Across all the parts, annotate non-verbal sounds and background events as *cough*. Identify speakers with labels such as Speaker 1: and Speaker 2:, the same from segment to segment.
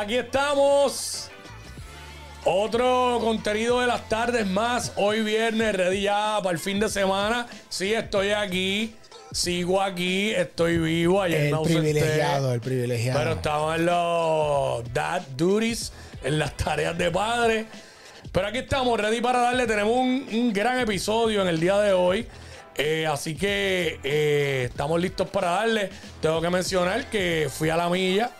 Speaker 1: aquí estamos. Otro contenido de las tardes más. Hoy viernes, ready ya para el fin de semana. Sí, estoy aquí. Sigo aquí. Estoy vivo. Ayer
Speaker 2: El privilegiado, el privilegiado.
Speaker 1: Pero estaba en los dad duties, en las tareas de padre. Pero aquí estamos, ready para darle. Tenemos un, un gran episodio en el día de hoy. Eh, así que eh, estamos listos para darle. Tengo que mencionar que fui a la milla.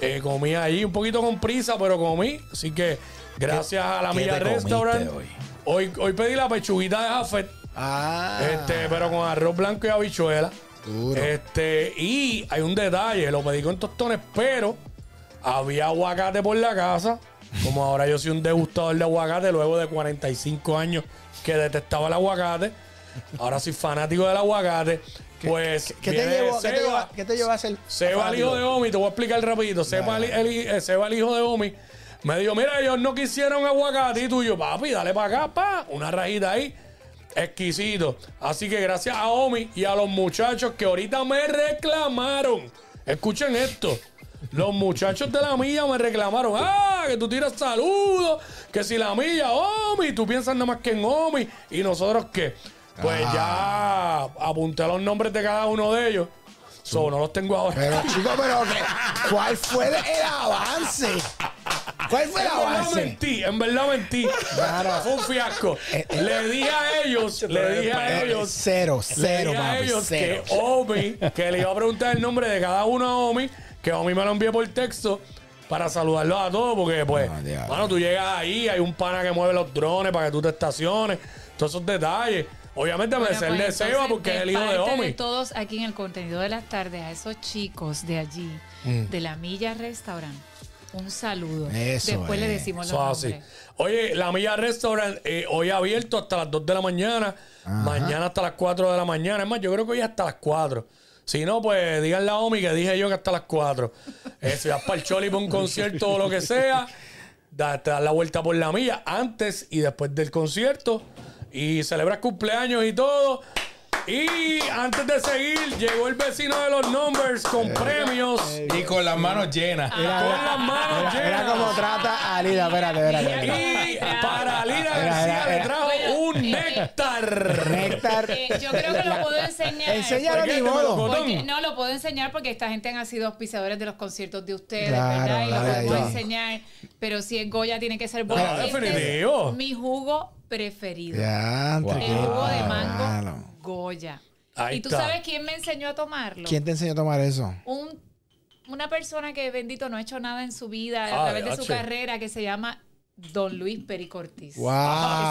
Speaker 1: Eh, comí ahí un poquito con prisa, pero comí. Así que gracias a la Milla Restaurant.
Speaker 2: hoy?
Speaker 1: Hoy, hoy pedí la pechuguita de Jafet.
Speaker 2: Ah.
Speaker 1: Este, pero con arroz blanco y habichuela.
Speaker 2: Duro.
Speaker 1: Este, y hay un detalle, lo pedí con tostones, pero había aguacate por la casa. Como ahora yo soy un degustador de aguacate, luego de 45 años que detestaba el aguacate. Ahora soy fanático del aguacate. Pues
Speaker 2: ¿Qué te, llevó, ¿qué, te llevó, ¿Qué te llevó a hacer?
Speaker 1: Seba, el hijo de Omi, te voy a explicar rapidito. Seba, el, el- eh, Seba, el hijo de Omi, me dijo, mira, ellos no quisieron aguacate y tú y yo, papi, dale para acá, pa, una rajita ahí. Exquisito. Así que gracias a Omi y a los muchachos que ahorita me reclamaron. Escuchen esto. Los muchachos de la milla me reclamaron. Ah, que tú tiras saludos. Que si la milla, Omi. Tú piensas nada más que en Omi. ¿Y nosotros qué? Pues ya apunté los nombres de cada uno de ellos. So, no los tengo ahora.
Speaker 2: Pero, *laughs* chico, pero ¿qué? ¿cuál fue el, avance? ¿Cuál fue el
Speaker 1: En verdad
Speaker 2: avance?
Speaker 1: mentí, en verdad mentí.
Speaker 2: Claro.
Speaker 1: Fue un fiasco. le dije a ellos, le dije a
Speaker 2: Eh,
Speaker 1: ellos,
Speaker 2: Cero,
Speaker 1: le
Speaker 2: cero,
Speaker 1: dije a ellos
Speaker 2: cero.
Speaker 1: que Omi, que le iba a preguntar el nombre de cada uno a Omi, que Omi me lo envió por texto para saludarlos a todos, porque pues,
Speaker 2: Ah,
Speaker 1: bueno, tú llegas ahí, hay un pana que mueve los drones para que tú te estaciones, todos esos detalles. Obviamente me
Speaker 3: Bueno, pues,
Speaker 1: de Seba
Speaker 3: entonces,
Speaker 1: porque es el hijo de Omi.
Speaker 3: todos aquí en el contenido de las tardes, a esos chicos de allí,
Speaker 1: Mm.
Speaker 3: de la Milla Restaurant, un saludo.
Speaker 2: Eso
Speaker 3: Después le
Speaker 2: es.
Speaker 3: decimos
Speaker 1: Eso
Speaker 3: los
Speaker 1: así.
Speaker 3: nombres.
Speaker 1: Oye, la Milla Restaurant eh, hoy abierto hasta las 2 de la mañana. Mañana hasta las 4 de la mañana. Es más, yo creo que hoy hasta las 4. Si no, pues díganle a Omi que dije yo que hasta las 4. Eh, si vas para el Choli para un concierto o lo que sea, da, te das la vuelta por la milla antes y después del concierto. Y celebras cumpleaños y todo. Y antes de seguir, llegó el vecino de los numbers con premios.
Speaker 4: Y con las manos llenas.
Speaker 2: Mira,
Speaker 1: con
Speaker 2: mira,
Speaker 1: las manos
Speaker 2: mira, mira
Speaker 1: llenas.
Speaker 2: cómo trata a Lida. Espérate, espérate. espérate.
Speaker 1: Y para
Speaker 2: Mira,
Speaker 1: García le trajo néctar.
Speaker 2: Néctar.
Speaker 3: Eh, yo creo que lo puedo enseñar.
Speaker 2: Enséñalo ni
Speaker 1: ¿Te
Speaker 2: modo.
Speaker 3: Porque- no lo puedo enseñar porque esta gente han sido auspiciadores de los conciertos de ustedes,
Speaker 2: Claro,
Speaker 3: ¿verdad? Y lo
Speaker 2: ahí.
Speaker 3: enseñar. Pero si es Goya, tiene que ser bueno.
Speaker 1: Ah,
Speaker 3: Este es mi jugo preferido.
Speaker 2: Ya,
Speaker 3: El jugo de mango
Speaker 2: Claro.
Speaker 3: Goya.
Speaker 1: Ahí
Speaker 3: ¿Y tú
Speaker 1: está.
Speaker 3: sabes quién me enseñó a tomarlo?
Speaker 2: ¿Quién te enseñó a tomar eso?
Speaker 3: Un, una persona que, bendito, no ha hecho nada en su vida a
Speaker 1: Ah,
Speaker 3: través de su carrera, que se llama Don Luis Pericortis.
Speaker 2: ¡Wow!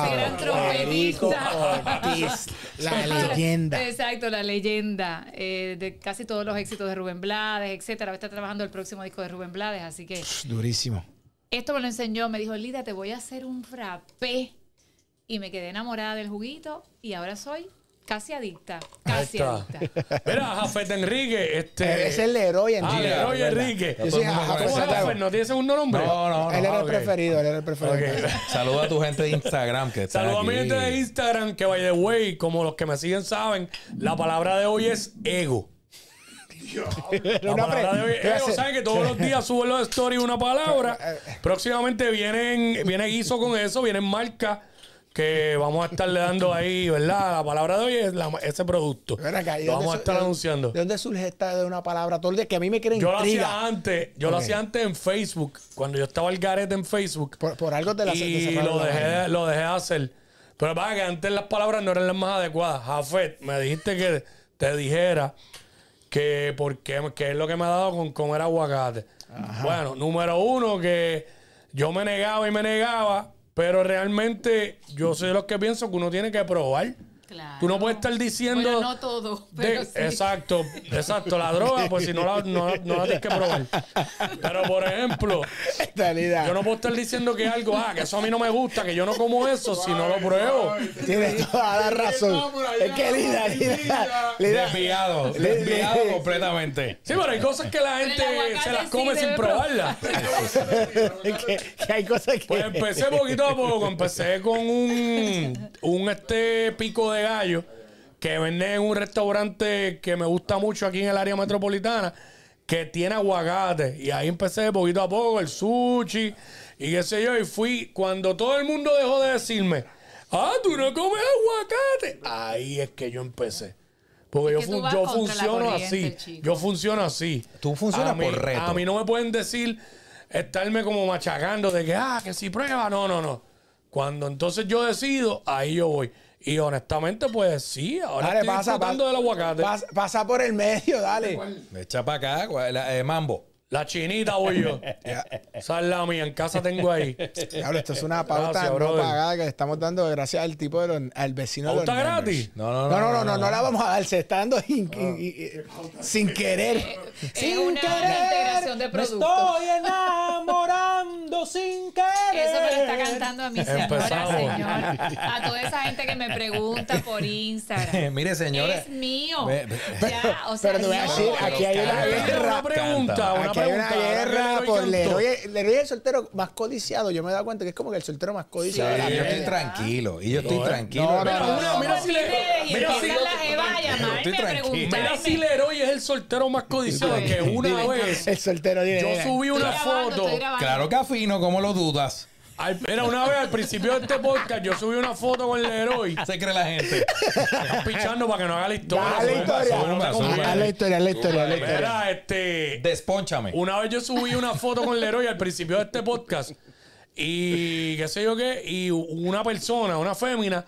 Speaker 3: Ese gran
Speaker 2: Perico
Speaker 3: trompetista.
Speaker 2: Ortiz, la *laughs* leyenda.
Speaker 3: Exacto, la leyenda eh, de casi todos los éxitos de Rubén Blades, etcétera. Está trabajando el próximo disco de Rubén Blades, así que
Speaker 2: Durísimo.
Speaker 3: esto me lo enseñó. Me dijo, Lida, te voy a hacer un frappé. Y me quedé enamorada del juguito y ahora soy casi adicta. Casi adicta. *laughs*
Speaker 1: Mira, Jafet Enrique, este.
Speaker 2: es el en
Speaker 1: Ah,
Speaker 2: Chile,
Speaker 1: Leroy
Speaker 2: ¿verdad?
Speaker 1: Enrique.
Speaker 2: Yo soy Jafet
Speaker 1: ¿Cómo es
Speaker 4: conoce.
Speaker 2: Santiago.
Speaker 1: Jafet? ¿No tiene segundo nombre?
Speaker 4: No, no,
Speaker 2: Él era el preferido, él era el preferido.
Speaker 1: Ok. *laughs*
Speaker 4: Saluda a tu gente de Instagram que está
Speaker 1: Saludos a mi gente de Instagram, que by the way, como los que me siguen saben, la palabra de hoy es ego.
Speaker 2: Era
Speaker 1: La
Speaker 2: una
Speaker 1: palabra de hoy
Speaker 2: pre-
Speaker 1: es ego. Saben que todos los días subo en los stories una palabra. *laughs* Próximamente vienen, viene guiso con eso, vienen marcas que vamos a estarle dando ahí, ¿verdad? La palabra de hoy es la- ese producto.
Speaker 2: Ven acá, ¿y
Speaker 1: Lo vamos a estar
Speaker 2: de-
Speaker 1: anunciando.
Speaker 2: ¿De dónde surge esta de una palabra? Todo el día que a mí me quiere
Speaker 1: Yo lo hacía antes, yo lo hacía antes en Facebook, cuando yo estaba al garete en Facebook.
Speaker 2: Por, por algo de la de
Speaker 1: y
Speaker 2: cerrar
Speaker 1: lo dejé, lo dejé de hacer. Pero para que antes las palabras no eran las más adecuadas. Jafet, me dijiste que te dijera que por qué, que es lo que me ha dado con comer aguacate. Bueno, número uno, que yo me negaba y me negaba, pero realmente yo de los que pienso que uno tiene que probar.
Speaker 3: Claro.
Speaker 1: Tú no puedes estar diciendo.
Speaker 3: Bueno, no todo, pero
Speaker 1: de-
Speaker 3: sí.
Speaker 1: Exacto, exacto. La droga, pues si no la, no, no la tienes que probar. Pero por ejemplo, yo no puedo estar diciendo que algo, ah, que eso a mí no me gusta, que yo no como eso si no lo pruebo.
Speaker 2: Tienes toda la razón. Es que Lida, Lida, Lida.
Speaker 4: Desviado,
Speaker 2: Le-
Speaker 4: desviado
Speaker 2: le-
Speaker 4: completamente.
Speaker 1: Sí, pero hay cosas que la gente se las
Speaker 3: sí
Speaker 1: come sin probarlas. *laughs*
Speaker 2: que, que hay cosas que.
Speaker 1: Pues empecé poquito a poco, empecé con un, un este pico de gallo que venden en un restaurante que me gusta mucho aquí en el área metropolitana, que tiene aguacate. Y ahí empecé poquito a poco el sushi y qué sé yo. Y fui cuando todo el mundo dejó de decirme, ah, tú no comes aguacate. Ahí es que yo empecé. Porque yo, fun- yo funciono así.
Speaker 3: chico.
Speaker 1: Yo funciono así.
Speaker 4: Tú funcionas
Speaker 1: mí-
Speaker 4: por reto.
Speaker 1: A mí no me pueden decir, estarme como machacando de que, ah, que si prueba. No, no, no. Cuando entonces yo decido, ahí yo voy. Y honestamente, pues sí, ahora
Speaker 2: Dale,
Speaker 1: estoy
Speaker 2: pasa, pasa,
Speaker 1: del aguacate.
Speaker 2: pasa, pasa por el medio, dale.
Speaker 4: Echa para acá, ¿cuál es la- eh, mambo.
Speaker 1: La chinita voy yo. *laughs* Esa es la mía, en casa tengo ahí.
Speaker 2: Diablo, esto es una pauta
Speaker 1: Gracias,
Speaker 2: no
Speaker 1: brother.
Speaker 2: pagada que le estamos dando gracias al tipo de los- al vecino de los
Speaker 1: ¿Pauta gratis?
Speaker 4: No, no,
Speaker 2: No, no, no, no, no la vamos a dar, se está dando in- in- in- sin querer.
Speaker 3: Es una integración de productos.
Speaker 4: enamorando sin querer.
Speaker 3: Eso me lo está cantando a mi señora, señor. A toda esa gente que me pregunta por Instagram. *laughs*
Speaker 4: Mire, señores.
Speaker 3: Es mío. Ya, o sea,
Speaker 2: pero te voy a
Speaker 3: no,
Speaker 2: decir, aquí hay una
Speaker 3: está-
Speaker 2: guerra.
Speaker 1: Una pregunta, una
Speaker 2: Aquí hay una guerra
Speaker 1: Leroy
Speaker 2: por. Leroy. Leroy es el soltero más codiciado. Yo me he dado cuenta que es como que el soltero más codiciado de la
Speaker 4: Y yo estoy tranquilo. Y yo estoy tranquilo.
Speaker 2: No, no,
Speaker 1: Mira, si le-
Speaker 3: Y
Speaker 1: mira si-. Mira Leroy es el soltero más codiciado que una vez
Speaker 2: El soltero
Speaker 1: yo subí una foto.
Speaker 4: Claro que afino, ¿cómo lo dudas?
Speaker 1: Al- Mira, una vez al principio de este podcast yo subí una foto con Leroy
Speaker 4: Se cree la gente.
Speaker 1: Estás pichando para que no haga la historia.
Speaker 2: Haz la historia.
Speaker 1: zumba, no te
Speaker 4: Zumba,
Speaker 1: conviene.
Speaker 2: Haz la historia, haz la historia, haz la historia.
Speaker 1: Mira, este.
Speaker 4: Despónchame.
Speaker 1: Una vez yo subí una foto con Leroy al principio de este podcast. Y qué sé yo qué. Y una persona, una fémina,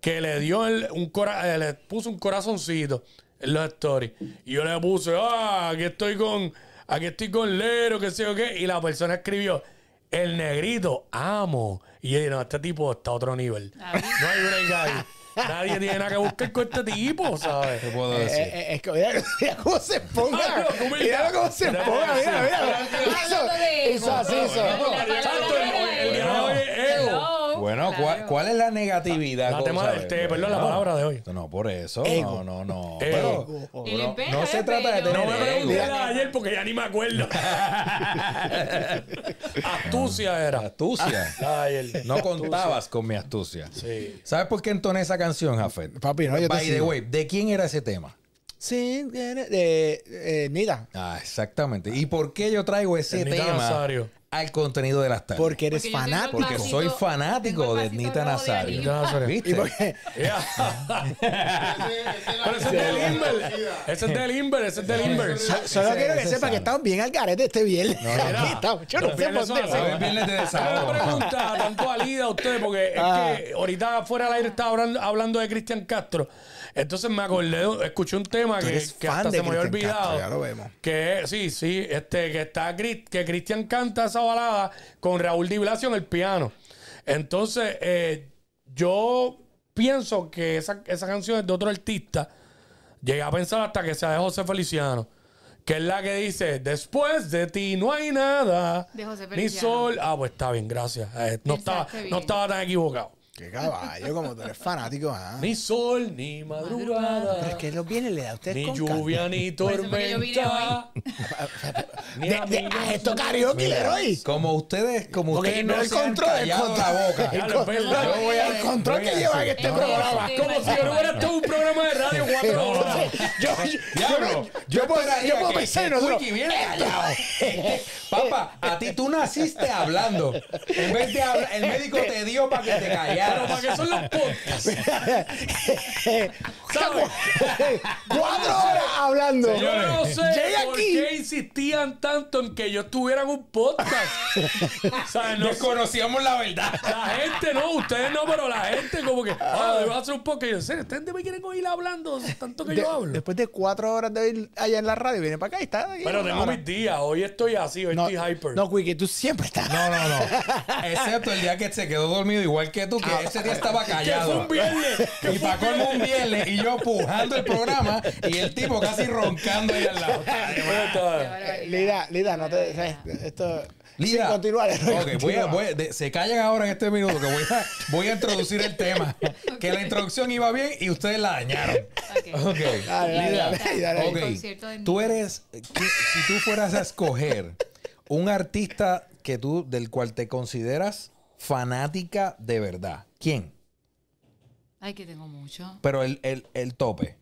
Speaker 1: que le dio el- un cora- eh, le puso un corazoncito en los stories. Y yo le puse, ah, aquí estoy con. Aquí estoy con Lero, qué sé yo qué. Y la persona escribió, el negrito, amo. Y yo dije, no, este tipo está a otro nivel.
Speaker 3: Ah.
Speaker 1: No hay break ahí. Nadie tiene nada que buscar con este tipo, ¿sabes?
Speaker 4: ¿Qué puedo
Speaker 2: Eh,
Speaker 4: decir?
Speaker 2: eh, es que mira, mira cómo se ponga.
Speaker 1: Ah, no, ¿cómo
Speaker 2: Mira cómo se
Speaker 1: Mira,
Speaker 2: ponga. Mira, mira. Hizo
Speaker 3: ego.
Speaker 2: así.
Speaker 3: La
Speaker 4: Bueno, ¿cuál,
Speaker 3: Claro.
Speaker 4: cuál es la negatividad?
Speaker 1: La
Speaker 4: ¿Cómo
Speaker 1: tema del té, perdón, la palabra de hoy.
Speaker 4: No, por eso.
Speaker 2: Ego.
Speaker 4: No, no, no.
Speaker 1: Ego.
Speaker 4: Pero- no, se trata de
Speaker 3: pega.
Speaker 1: No
Speaker 4: tener
Speaker 1: me pregunté de ayer porque ya ni me acuerdo. *laughs* Astucia era.
Speaker 4: Astucia.
Speaker 1: De ayer.
Speaker 4: No contabas con mi astucia.
Speaker 1: Sí.
Speaker 4: ¿Sabes por qué entoné esa canción, Jafet?
Speaker 2: Papi, no, yo te
Speaker 4: By the
Speaker 2: sigo.
Speaker 4: way, ¿de quién era ese tema?
Speaker 2: Sí, tiene- de eh, Nida.
Speaker 4: Ah, exactamente. ¿Y por qué yo traigo ese
Speaker 1: Ednita
Speaker 4: tema
Speaker 1: Nazario.
Speaker 4: Al contenido de las tardes?
Speaker 2: Porque eres
Speaker 3: Porque
Speaker 2: fanático.
Speaker 4: Porque
Speaker 3: vasito-
Speaker 4: soy fanático de
Speaker 3: de
Speaker 4: Nazario.
Speaker 1: Nazario.
Speaker 4: ¿Viste?
Speaker 2: ¿Y por qué? *laughs*
Speaker 1: Pero ese es del Inver. Ese es del Inver. Ese es del Inver.
Speaker 2: Solo quiero que sepa que estamos bien al garete este viernes. Aquí estamos. Yo no sé por
Speaker 4: viernes de
Speaker 1: Una
Speaker 4: desahogo.
Speaker 1: pregunta tanto a Lida a ustedes, porque es
Speaker 2: Ah.
Speaker 1: que ahorita fuera del aire estaba hablando, hablando de Cristian Castro. Entonces me acordé, escuché un tema que, hasta se me había
Speaker 2: Cristian Castro,
Speaker 1: olvidado.
Speaker 2: ya lo vemos.
Speaker 1: Que sí, sí, este, que está que Cristian canta esa balada con Raúl Di Blasio en el piano. Entonces, eh, yo pienso que esa, esa canción es de otro artista. Llegué a pensar hasta que sea de José Feliciano. Que es la que dice, después de ti no hay nada.
Speaker 3: De José
Speaker 1: Ni
Speaker 3: Feliciano.
Speaker 1: sol. Ah, pues está bien, gracias. Eh, no, estaba,
Speaker 3: Pensaste bien.
Speaker 1: no estaba tan equivocado.
Speaker 2: Qué caballo, como tú eres fanático. ah.
Speaker 1: Ni sol, ni madrugada.
Speaker 2: Pero es que los viernes le da a usted
Speaker 1: Ni
Speaker 2: con
Speaker 1: lluvia, ni tormenta. *laughs* Ni.
Speaker 2: De- de- ah, esto karaoke, Leroy.
Speaker 4: Como ustedes, como
Speaker 2: Porque
Speaker 4: ustedes
Speaker 2: no
Speaker 4: no
Speaker 2: el control, el
Speaker 4: callado
Speaker 2: control.
Speaker 4: la boca.
Speaker 2: El
Speaker 1: lo es verdad.
Speaker 2: control,
Speaker 1: Yo voy a-
Speaker 2: el control que
Speaker 4: a
Speaker 2: lleva en
Speaker 4: hacer-
Speaker 2: este programa.
Speaker 1: Como si yo no hubiera estado en un programa de radio cuatro *laughs* horas.
Speaker 2: Yo, yo,
Speaker 4: Diablo,
Speaker 2: yo, yo puedo, yo puedo
Speaker 4: que-
Speaker 2: pensar en
Speaker 4: que
Speaker 2: nosotros.
Speaker 4: Viene callado. *laughs* Papá, a ti tú naciste hablando. En vez de hablar, el médico te dio para que te
Speaker 1: Pero ¿para
Speaker 4: callaras.
Speaker 1: qué son los podcasts? *laughs* ¿Sabes?
Speaker 2: Cuatro horas hablando.
Speaker 1: Yo no sé por
Speaker 2: aquí.
Speaker 1: qué insistían tanto en que yo estuviera en un podcast. ¿Sabes? No sé.
Speaker 4: Desconocíamos la verdad.
Speaker 1: La gente no, ustedes no, pero la gente como que, ah, debo hacer un podcast. Y yo. ¿Ustedes me quieren oír hablando tanto que
Speaker 2: De-
Speaker 1: yo hablo?
Speaker 2: Después de cuatro horas de ir allá en la radio, viene para acá y está. aquí
Speaker 1: Pero tengo
Speaker 2: hora.
Speaker 1: mis días. Hoy estoy así, hoy
Speaker 2: No,
Speaker 1: estoy hyper.
Speaker 2: no, Quickie, tú siempre estás.
Speaker 4: No, no, no. *laughs* Excepto el día que se quedó dormido igual que tú, que ese día estaba *laughs*
Speaker 1: que fue
Speaker 4: callado.
Speaker 1: un viernes. que
Speaker 4: Y para colmo un viernes y yo pujando el programa y el tipo casi roncando ahí al lado. *laughs*
Speaker 2: Lida, Lida, no te. Esto.
Speaker 4: Lida,
Speaker 2: Sí, continúa, Leroy,
Speaker 4: ok, voy a,
Speaker 2: continúa.
Speaker 4: voy a- de- se callan ahora en este minuto que voy a, voy a introducir el tema. Que la introducción iba bien y ustedes la dañaron.
Speaker 3: Ok.
Speaker 4: Ok.
Speaker 2: Dale,
Speaker 4: Tú eres, ¿qué- si tú fueras a escoger un artista que tú, del cual te consideras fanática de verdad, ¿quién?
Speaker 3: Ay, que tengo mucho.
Speaker 4: Pero el, el, el tope.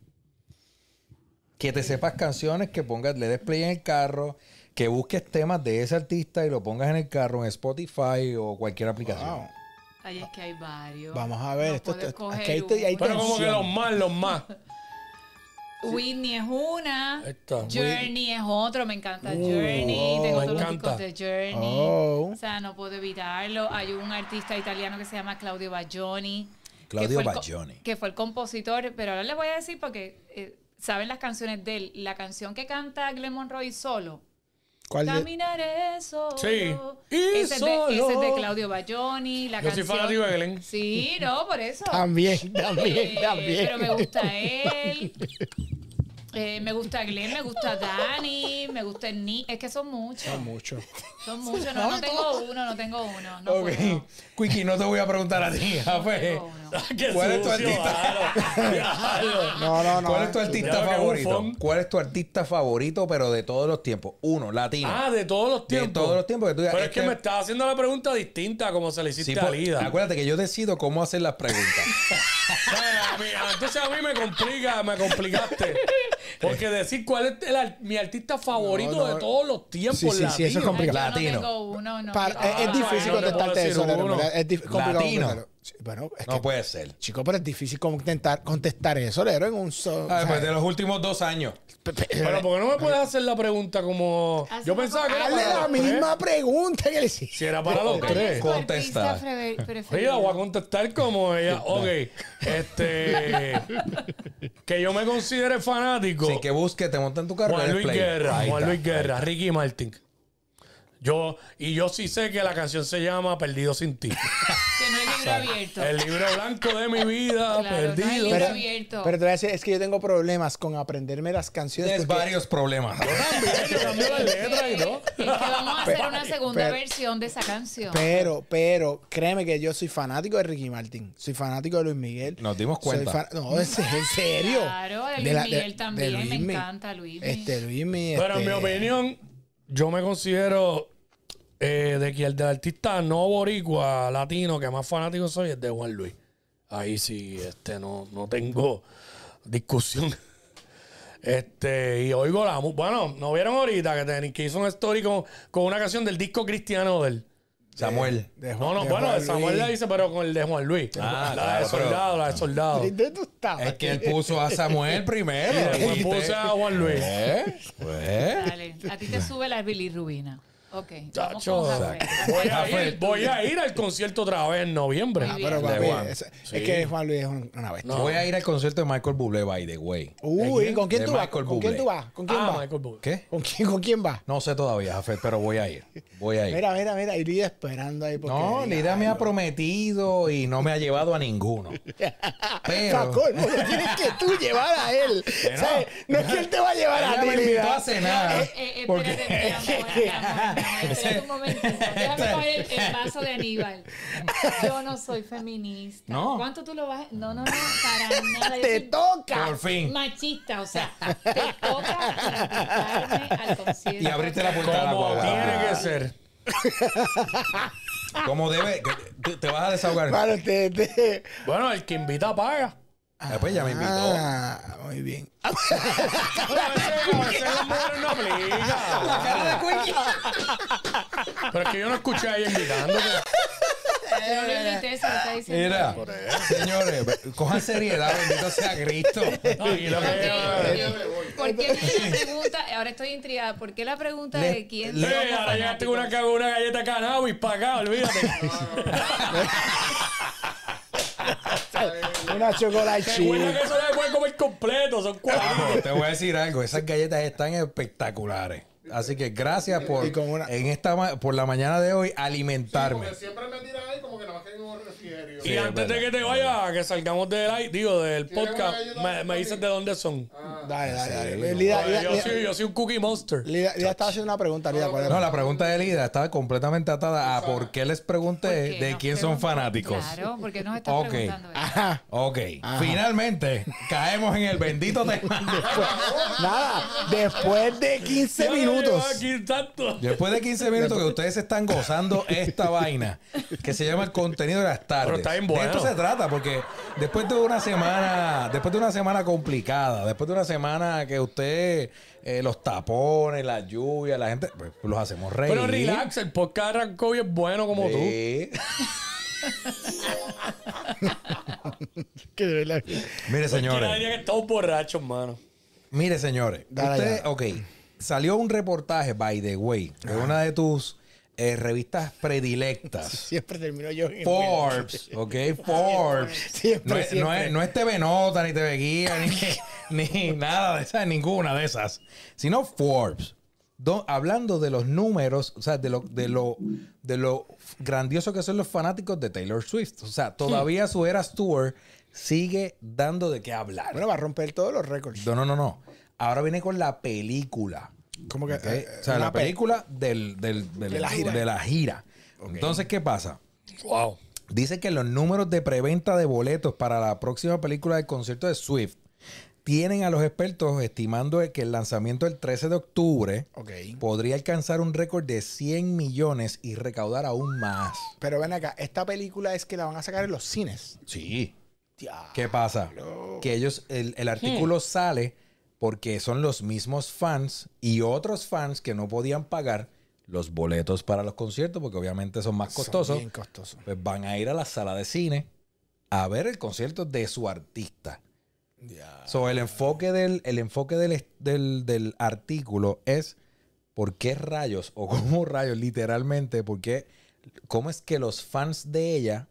Speaker 4: que te sepas canciones, que pongas, le des play en el carro, que busques temas de ese artista y lo pongas en el carro en Spotify o cualquier aplicación.
Speaker 2: Wow.
Speaker 3: Ay, es que hay varios.
Speaker 2: Vamos a ver,
Speaker 3: No
Speaker 2: esto- aquí hay hay.
Speaker 1: Pero como que los más, los más. *laughs*
Speaker 3: Whitney es una.
Speaker 1: Está.
Speaker 3: Journey es otro. Me encanta
Speaker 1: Uh,
Speaker 3: Journey. Tengo
Speaker 1: me
Speaker 3: todos los
Speaker 1: encanta.
Speaker 3: discos de Journey.
Speaker 2: Oh.
Speaker 3: O sea, no puedo evitarlo. Hay un artista italiano que se llama Claudio Baglioni. que
Speaker 4: Claudio Baglioni.
Speaker 3: Que fue el compositor. Pero ahora les voy a decir porque eh, saben las canciones de él. La canción que canta Glenn Monroy solo.
Speaker 2: ¿Cuál
Speaker 3: Caminaré solo.
Speaker 1: Sí. Y
Speaker 3: Ese, es de,
Speaker 1: solo.
Speaker 3: ese es de Claudio Baglioni. La
Speaker 1: Yo soy
Speaker 3: canción...
Speaker 1: fanático de Glenn.
Speaker 3: Sí, no, por eso.
Speaker 2: También, también, también.
Speaker 3: Pero me gusta él. *laughs* Eh, me gusta Glenn, me gusta Dani, me gusta el Nick. Es que son muchos.
Speaker 2: Mucho.
Speaker 3: Son muchos. No, no tengo *laughs* uno, no tengo uno. No
Speaker 4: ok. Quickie, no te voy a preguntar a ti,
Speaker 3: tengo uno.
Speaker 1: Qué
Speaker 4: ¿Cuál es tu artista?
Speaker 2: No, no, no.
Speaker 4: ¿Cuál es tu artista favorito? ¿Cuál es tu artista favorito, pero de todos los tiempos? Uno, latino.
Speaker 1: Ah, de todos los
Speaker 4: De
Speaker 1: tiempos.
Speaker 4: todos los tiempos que tú digas,
Speaker 1: Pero es
Speaker 4: este-
Speaker 1: que me estás haciendo la pregunta distinta como se le hiciste
Speaker 4: Sí,
Speaker 1: a
Speaker 4: por-
Speaker 1: Lida.
Speaker 4: acuérdate que yo decido cómo hacer las preguntas. *laughs*
Speaker 1: A mí- ah, Entonces a mí me complica, me complicaste. *laughs* Porque decir cuál es el ar- mi artista favorito
Speaker 2: No, no.
Speaker 1: de todos los tiempos
Speaker 2: Sí, sí, sí, eso es
Speaker 1: latino.
Speaker 3: Ay, yo
Speaker 4: Latino.
Speaker 3: no tengo uno. No,
Speaker 2: Para-
Speaker 3: quiero-
Speaker 2: es, es difícil
Speaker 1: no te puedo
Speaker 2: contestarte
Speaker 1: decir
Speaker 2: eso. Es dif- complicado
Speaker 4: Latino.
Speaker 2: contestarlo. Bueno, es
Speaker 4: No
Speaker 2: que,
Speaker 4: puede ser.
Speaker 2: chico, pero es difícil contestar, contestar eso, Lero, en un solo.
Speaker 4: Ah, pues de los últimos dos años.
Speaker 1: Pero ¿por qué no me puedes hacer la pregunta como... Yo pensaba que era
Speaker 2: Hazle la
Speaker 1: tres.
Speaker 2: misma pregunta que le hiciste.
Speaker 1: Si era para los
Speaker 3: ¿Cuál es
Speaker 1: tres.
Speaker 4: Contesta.
Speaker 1: Oye, la voy a contestar como ella. *laughs* Ok. Este. *laughs* que yo me considere fanático.
Speaker 4: Sí, que busque, te monta en tu carro.
Speaker 1: Juan Luis
Speaker 4: play.
Speaker 1: Guerra.
Speaker 4: Ahí
Speaker 1: Juan
Speaker 4: está,
Speaker 1: Luis Guerra. Ricky Martin. Yo, y yo sí sé que la canción se llama Perdido sin ti. *laughs*
Speaker 3: Que no es libro abierto.
Speaker 1: El libro blanco de mi vida,
Speaker 3: Claro, no hay
Speaker 1: perdido.
Speaker 3: libro
Speaker 2: Pero,
Speaker 3: abierto.
Speaker 2: pero te voy a decir, es que yo tengo problemas con aprenderme las canciones.
Speaker 4: Tienes
Speaker 2: porque-
Speaker 4: varios problemas.
Speaker 1: También, yo cambio la *laughs* letra y todo.
Speaker 3: Es que vamos a hacer
Speaker 2: Pero-
Speaker 3: una segunda
Speaker 2: pero-
Speaker 3: versión de esa canción.
Speaker 2: Pero, pero, créeme que yo soy fanático de Ricky Martin. Soy fanático de Luis Miguel.
Speaker 4: Nos dimos
Speaker 2: Soy
Speaker 4: cuenta.
Speaker 2: fan- No, es en serio.
Speaker 3: Claro, de Luis Miguel también, me encanta Luis Miguel.
Speaker 2: Este,
Speaker 1: Pero en mi
Speaker 2: este-
Speaker 1: opinión, yo me considero eh, de que el del artista no boricua latino que más fanático soy es de Juan Luis. Ahí sí, este, no, no tengo *laughs* discusión. Este, y oigo la Bueno, ¿no vieron ahorita que, ten- que hizo un story con, con una canción del disco cristiano de él?
Speaker 4: Samuel.
Speaker 2: de
Speaker 1: No,
Speaker 2: Juan-
Speaker 1: no,
Speaker 2: de
Speaker 1: bueno,
Speaker 2: Juan
Speaker 1: de Samuel
Speaker 2: Luis.
Speaker 1: la dice, pero con el de Juan Luis.
Speaker 4: Ah,
Speaker 1: la
Speaker 4: claro,
Speaker 1: de
Speaker 4: pero-
Speaker 1: soldado, la de soldado.
Speaker 2: ¿Dónde tú estabas?
Speaker 4: Es que él puso a Samuel *laughs* primero.
Speaker 1: Y después puse a Juan Luis.
Speaker 4: ¿Eh? Pues.
Speaker 3: Dale, a ti te sube la bilirrubina. Ok, vamos
Speaker 1: Chacho, voy, a ir, voy a ir al concierto otra vez en noviembre.
Speaker 2: Ah,
Speaker 3: bien.
Speaker 2: pero papi, es, es
Speaker 1: Sí.
Speaker 2: que Juan Luis es un- una bestia.
Speaker 1: No.
Speaker 4: Voy a ir al concierto de Michael Bublé, by the way.
Speaker 2: Uy, ¿con quién tú vas? ¿Con quién tú vas? ¿Con quién
Speaker 1: Ah,
Speaker 2: vas?
Speaker 1: Michael Bublé.
Speaker 4: ¿Qué?
Speaker 2: ¿Con quién, ¿Con quién vas?
Speaker 4: No sé todavía, Jafé, pero voy a ir. Voy a ir.
Speaker 2: Mira, mira, mira. Y Lidia esperando ahí. Porque
Speaker 4: no, Lida me ha prometido y no me ha llevado a ninguno. *laughs* Pero
Speaker 2: colmo, lo tienes que tú llevar a él. *laughs*
Speaker 4: no.
Speaker 2: ¿Sabes? No es que él te va a llevar a ti,
Speaker 4: me invitó
Speaker 2: Lida.
Speaker 4: a cenar.
Speaker 3: Eh, eh,
Speaker 4: Porque-
Speaker 3: espérate, *laughs* espérate un momentito. Déjame coger el, el vaso de Aníbal. Yo no soy feminista.
Speaker 4: No.
Speaker 3: ¿Cuánto tú lo vas a.? No, no, no, para *laughs* nada. Yo
Speaker 2: Te toca.
Speaker 4: Por fin.
Speaker 3: Machista, o sea, te toca invitarme al concierto.
Speaker 4: Y abriste la puerta de la
Speaker 1: Como
Speaker 4: guagua.
Speaker 1: tiene que ser.
Speaker 4: Como debe. te- Te vas a desahogar.
Speaker 2: Te, te-
Speaker 1: Bueno, el que invita paga.
Speaker 4: Después ya me invitó.
Speaker 2: Ah, muy bien.
Speaker 1: A veces, a veces las mujeres no aplican. Pero es que yo no escuché a ella invitándote.
Speaker 3: Yo no lo invité, se lo está diciendo.
Speaker 4: Mira, señores, cojan seriedad, bendito sea Cristo.
Speaker 1: No, y lo que-
Speaker 3: ¿Por qué la pregunta? Ahora estoy intrigada. ¿Por qué la pregunta
Speaker 4: Le-
Speaker 3: de quién
Speaker 4: le-
Speaker 1: ahora llegaste con una, una galleta cannabis para acá, olvídate. *laughs* *laughs*
Speaker 2: Una chocolate chip.
Speaker 1: que eso se puede comer completo, son cuadritos.
Speaker 4: Te voy a decir algo, esas galletas están espectaculares. Así que gracias por
Speaker 2: Y con una-
Speaker 4: en esta ma- por la mañana de hoy alimentarme.
Speaker 5: Siempre me tiran ahí como que nada más que un
Speaker 1: Y antes de que te vayas, que salgamos del live, digo, del
Speaker 5: ¿Tienes
Speaker 1: podcast, me, me dices de dónde son.
Speaker 2: Dale, dale, dale.
Speaker 4: Sí,
Speaker 2: Lida,
Speaker 1: Oye,
Speaker 2: Lida,
Speaker 1: yo,
Speaker 2: Lida-
Speaker 1: soy, yo soy un cookie monster.
Speaker 2: Lida- Lida estaba haciendo una pregunta, Lida. ¿cuál era?
Speaker 4: No, la pregunta de Lida estaba completamente atada a por qué les pregunté
Speaker 3: ¿Por qué
Speaker 4: de
Speaker 3: nos
Speaker 4: quién son fanáticos.
Speaker 3: Claro, porque nos estás
Speaker 4: Ok.
Speaker 3: preguntando eso.
Speaker 2: Ajá.
Speaker 4: Ok, finalmente caemos en el bendito tema. *laughs*
Speaker 2: Nada, después de 15 minutos.
Speaker 1: Aquí tanto.
Speaker 4: Después de 15 minutos que ustedes están gozando esta vaina que se llama el contenido de las
Speaker 1: Pero está
Speaker 4: tardes.
Speaker 1: Bien
Speaker 4: de esto se trata, porque después de una semana, después de una semana complicada, después de una semana que usted eh, los tapones, la lluvia, la gente, pues, los hacemos reír.
Speaker 1: Pero relax, el podcast arrancó y es bueno como tú.
Speaker 4: Sí.
Speaker 2: Que de verdad.
Speaker 4: Mire,
Speaker 1: Señores.
Speaker 4: señores.
Speaker 1: diría que estamos borrachos, mano.
Speaker 4: Mire, señores.
Speaker 2: Dale
Speaker 4: Usted,
Speaker 2: ya.
Speaker 4: ok. Salió un reportaje, by the way, de una de tus eh, revistas predilectas. *laughs*
Speaker 2: Siempre termino yo en el
Speaker 4: Forbes, ok, Forbes.
Speaker 2: Siempre,
Speaker 4: no, es, no, es, no es TV Nota, ni TV Guía, ni, *laughs* ni nada de esas, ninguna de esas. Sino Forbes. Do- hablando de los números, o sea, de lo, de lo, de lo grandioso que son los fanáticos de Taylor Swift. O sea, todavía su Eras Tour sigue dando de qué hablar.
Speaker 2: Bueno, va a romper todos los récords.
Speaker 4: No, no, no, no. Ahora viene con la película.
Speaker 2: Como que. eh,
Speaker 4: o sea, la
Speaker 2: pe-
Speaker 4: película del, del- del-
Speaker 2: De la gira.
Speaker 4: de la gira. Entonces, ¿qué pasa?
Speaker 1: Wow.
Speaker 4: Dice que los números de preventa de boletos para la próxima película del concierto de Swift tienen a los expertos estimando que el lanzamiento del 13 de octubre podría alcanzar un récord de 100 millones y recaudar aún más.
Speaker 2: Pero ven acá, esta película es que la van a sacar en los cines.
Speaker 4: Sí. ¿Qué pasa? Que ellos, el, el artículo sale porque son los mismos fans y otros fans que no podían pagar los boletos para los conciertos porque obviamente son más
Speaker 2: Son
Speaker 4: costosos.
Speaker 2: Bien costoso.
Speaker 4: Pues van a ir a la sala de cine a ver el concierto de su artista. So, el enfoque del, el enfoque del, del, del artículo es por qué rayos, o *laughs* cómo rayos, literalmente, por qué, cómo es que los fans de ella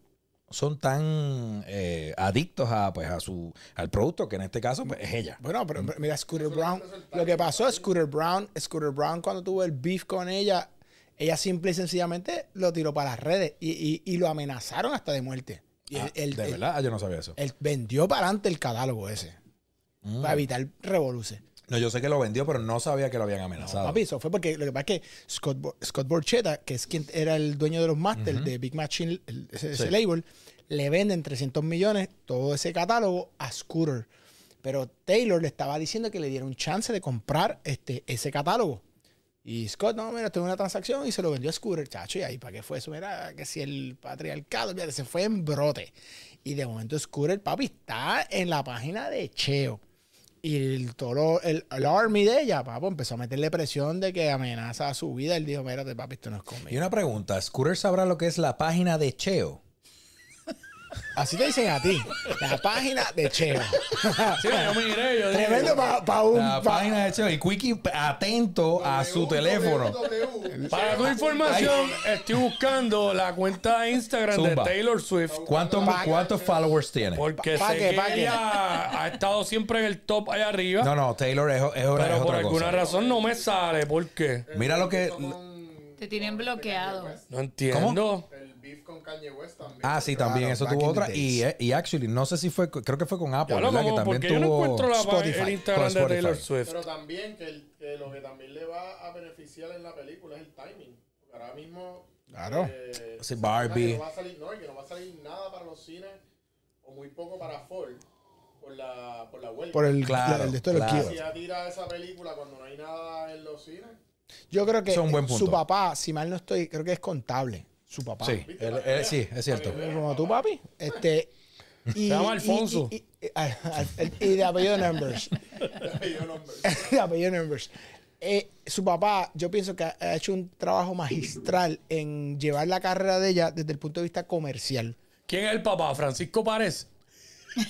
Speaker 4: son tan eh, adictos a, pues, a su, al producto, que en este caso pues, es ella.
Speaker 2: Bueno, pero pero mira, Scooter Brown. Lo que pasó es Scooter Brown, Scooter Brown cuando tuvo el beef con ella, ella simple y sencillamente lo tiró para las redes y, y- y lo amenazaron hasta de muerte. Y
Speaker 4: Ah,
Speaker 2: él,
Speaker 4: de
Speaker 2: él-
Speaker 4: verdad, yo no sabía eso.
Speaker 2: él vendió para adelante el catálogo ese.
Speaker 4: Mm.
Speaker 2: Para evitar revoluce.
Speaker 4: No, yo sé que lo vendió, pero no sabía que lo habían amenazado.
Speaker 2: Papi, eso fue porque lo que pasa es que Scott, Bo- Scott Borchetta, que es quien era el dueño de los Masters de Big Machine, el- ese, ese
Speaker 4: Sí.
Speaker 2: label, le venden 300 millones todo ese catálogo a Scooter. Pero Taylor le estaba diciendo que le diera un chance de comprar este, ese catálogo. Y Scott, no, mira, tuvo una transacción y se lo vendió a Scooter, chacho. Y ahí, ¿para qué fue eso? Mira, que si el patriarcado, fíjate, se fue en brote. Y de momento Scooter, papi, está en la página de Cheo. Y el, todo lo- el, army de ella, papo, empezó a meterle presión de que amenaza a su vida. Él dijo, mírate, papi, esto no es
Speaker 4: Y
Speaker 2: conmigo.
Speaker 4: una pregunta, ¿Scooter sabrá lo que es la página de Cheo?
Speaker 2: Así te dicen a ti. La página de Cheo. *laughs*
Speaker 1: Sí, yo miré, yo
Speaker 2: Tremendo para un...
Speaker 4: La
Speaker 2: pa-
Speaker 4: página de Cheo. Y Quickie atento a su teléfono.
Speaker 1: Para tu información, estoy buscando la cuenta de Instagram
Speaker 4: Zumba.
Speaker 1: de Taylor Swift.
Speaker 4: ¿Cuántos, ¿Cuántos followers tiene?
Speaker 1: Porque
Speaker 2: Pa-
Speaker 1: sé
Speaker 2: qué,
Speaker 1: que
Speaker 2: pa' qué.
Speaker 1: ella ha estado siempre en el top allá arriba.
Speaker 4: No, no, Taylor es, es, una- es
Speaker 1: pero por
Speaker 4: otra
Speaker 1: alguna
Speaker 4: cosa.
Speaker 1: razón no me sale. ¿Por qué?
Speaker 4: Mira lo que...
Speaker 3: Te tienen bloqueado.
Speaker 1: No entiendo.
Speaker 5: El beef con Kanye West también.
Speaker 4: Ah, sí, también
Speaker 2: Claro,
Speaker 4: eso tuvo otra. Y, eh, y actually, no sé si fue, creo que fue con Apple, ¿verdad? Que también
Speaker 1: yo no
Speaker 4: tuvo...
Speaker 1: encuentro la,
Speaker 2: Spotify.
Speaker 1: el Instagram de Taylor. Swift.
Speaker 5: Pero también que, el- que lo que también le va a beneficiar en la película es el timing. Porque ahora mismo.
Speaker 2: Claro.
Speaker 5: eh,
Speaker 4: Sí, Barbie.
Speaker 5: que No va a salir, no, que no va a salir nada para los cines o muy poco para Ford por la, por la huelga.
Speaker 2: Por el,
Speaker 4: Claro,
Speaker 2: el de esto de los
Speaker 4: claro.
Speaker 2: kilos.
Speaker 5: Si ya tira esa película cuando no hay nada en los cines.
Speaker 2: Yo creo que
Speaker 4: es un buen punto.
Speaker 2: su papá, si mal no estoy, creo que es contable. Su papá.
Speaker 4: Sí, él- él- sí, es cierto.
Speaker 2: Como tú, papi. Este, y,
Speaker 1: Se llama Alfonso.
Speaker 2: Y, y- y- y de apellido Numbers. *laughs* *laughs* De apellido Numbers. Eh, su papá, yo pienso que ha hecho un trabajo magistral en llevar la carrera de ella desde el punto de vista comercial.
Speaker 1: ¿Quién es el papá? Francisco Párez. *laughs*